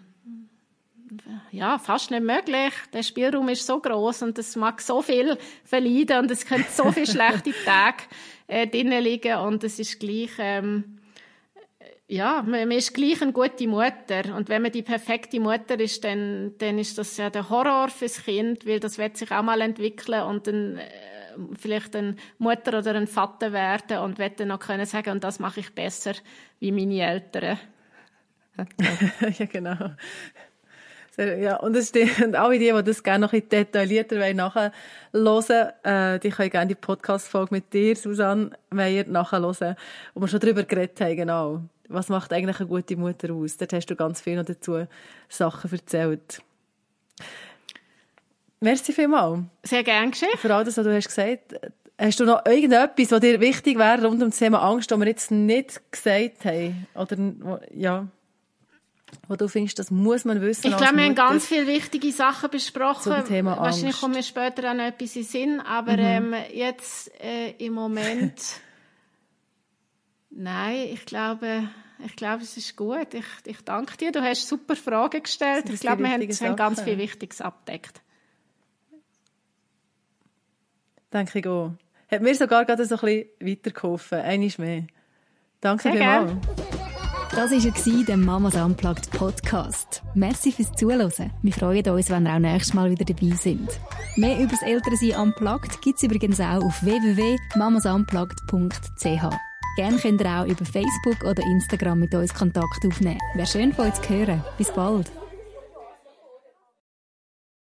ja fast nicht möglich. Der Spielraum ist so groß und es mag so viel verleiden und es können so viele (laughs) schlechte Tage äh, drinnen liegen und es ist gleich ähm, ja, man, ist gleich eine gute Mutter. Und wenn man die perfekte Mutter ist, dann, dann ist das ja der Horror fürs Kind, weil das wird sich auch mal entwickeln und dann äh, vielleicht eine Mutter oder ein Vater werden und wird dann noch können sagen, und das mache ich besser wie meine Eltern. (laughs) ja, genau. Ja, und, stimmt. und alle die, die das gerne noch ein detaillierter wollen, äh, die können gerne die Podcast-Folge mit dir, Susanne Meyer, wo wir schon darüber geredet haben, genau was macht eigentlich eine gute Mutter aus? Dort hast du ganz viel noch dazu Sachen erzählt. Merci vielmals. Sehr gerne geschehen. Für all das, was du hast gesagt Hast du noch irgendetwas, was dir wichtig wäre rund um das Thema Angst, das wir jetzt nicht gesagt haben? Oder, ja, wo du findest, das muss man wissen? Ich glaube, wir haben ganz viele wichtige Sachen besprochen. Zum Thema Angst. Wahrscheinlich kommen wir später noch etwas in Sinn, aber mhm. ähm, jetzt äh, im Moment, (laughs) nein, ich glaube, ich glaube, es ist gut. Ich, ich danke dir. Du hast super Fragen gestellt. Ich glaube, wir haben, haben ganz viel Wichtiges abdeckt. Ich auch. Hat mir sogar gerade so ein bisschen weitergeholfen. Eines mehr. Danke vielmals. Das war der Mamas Unplugged Podcast. Merci fürs Zuhören. Wir freuen uns, wenn ihr auch nächstes Mal wieder dabei sind. Mehr über das Elternsein Unplugged gibt es übrigens auch auf www.mamasunplugged.ch. Gerne könnt ihr auch über Facebook oder Instagram mit uns Kontakt aufnehmen. Wäre schön von euch zu hören. Bis bald.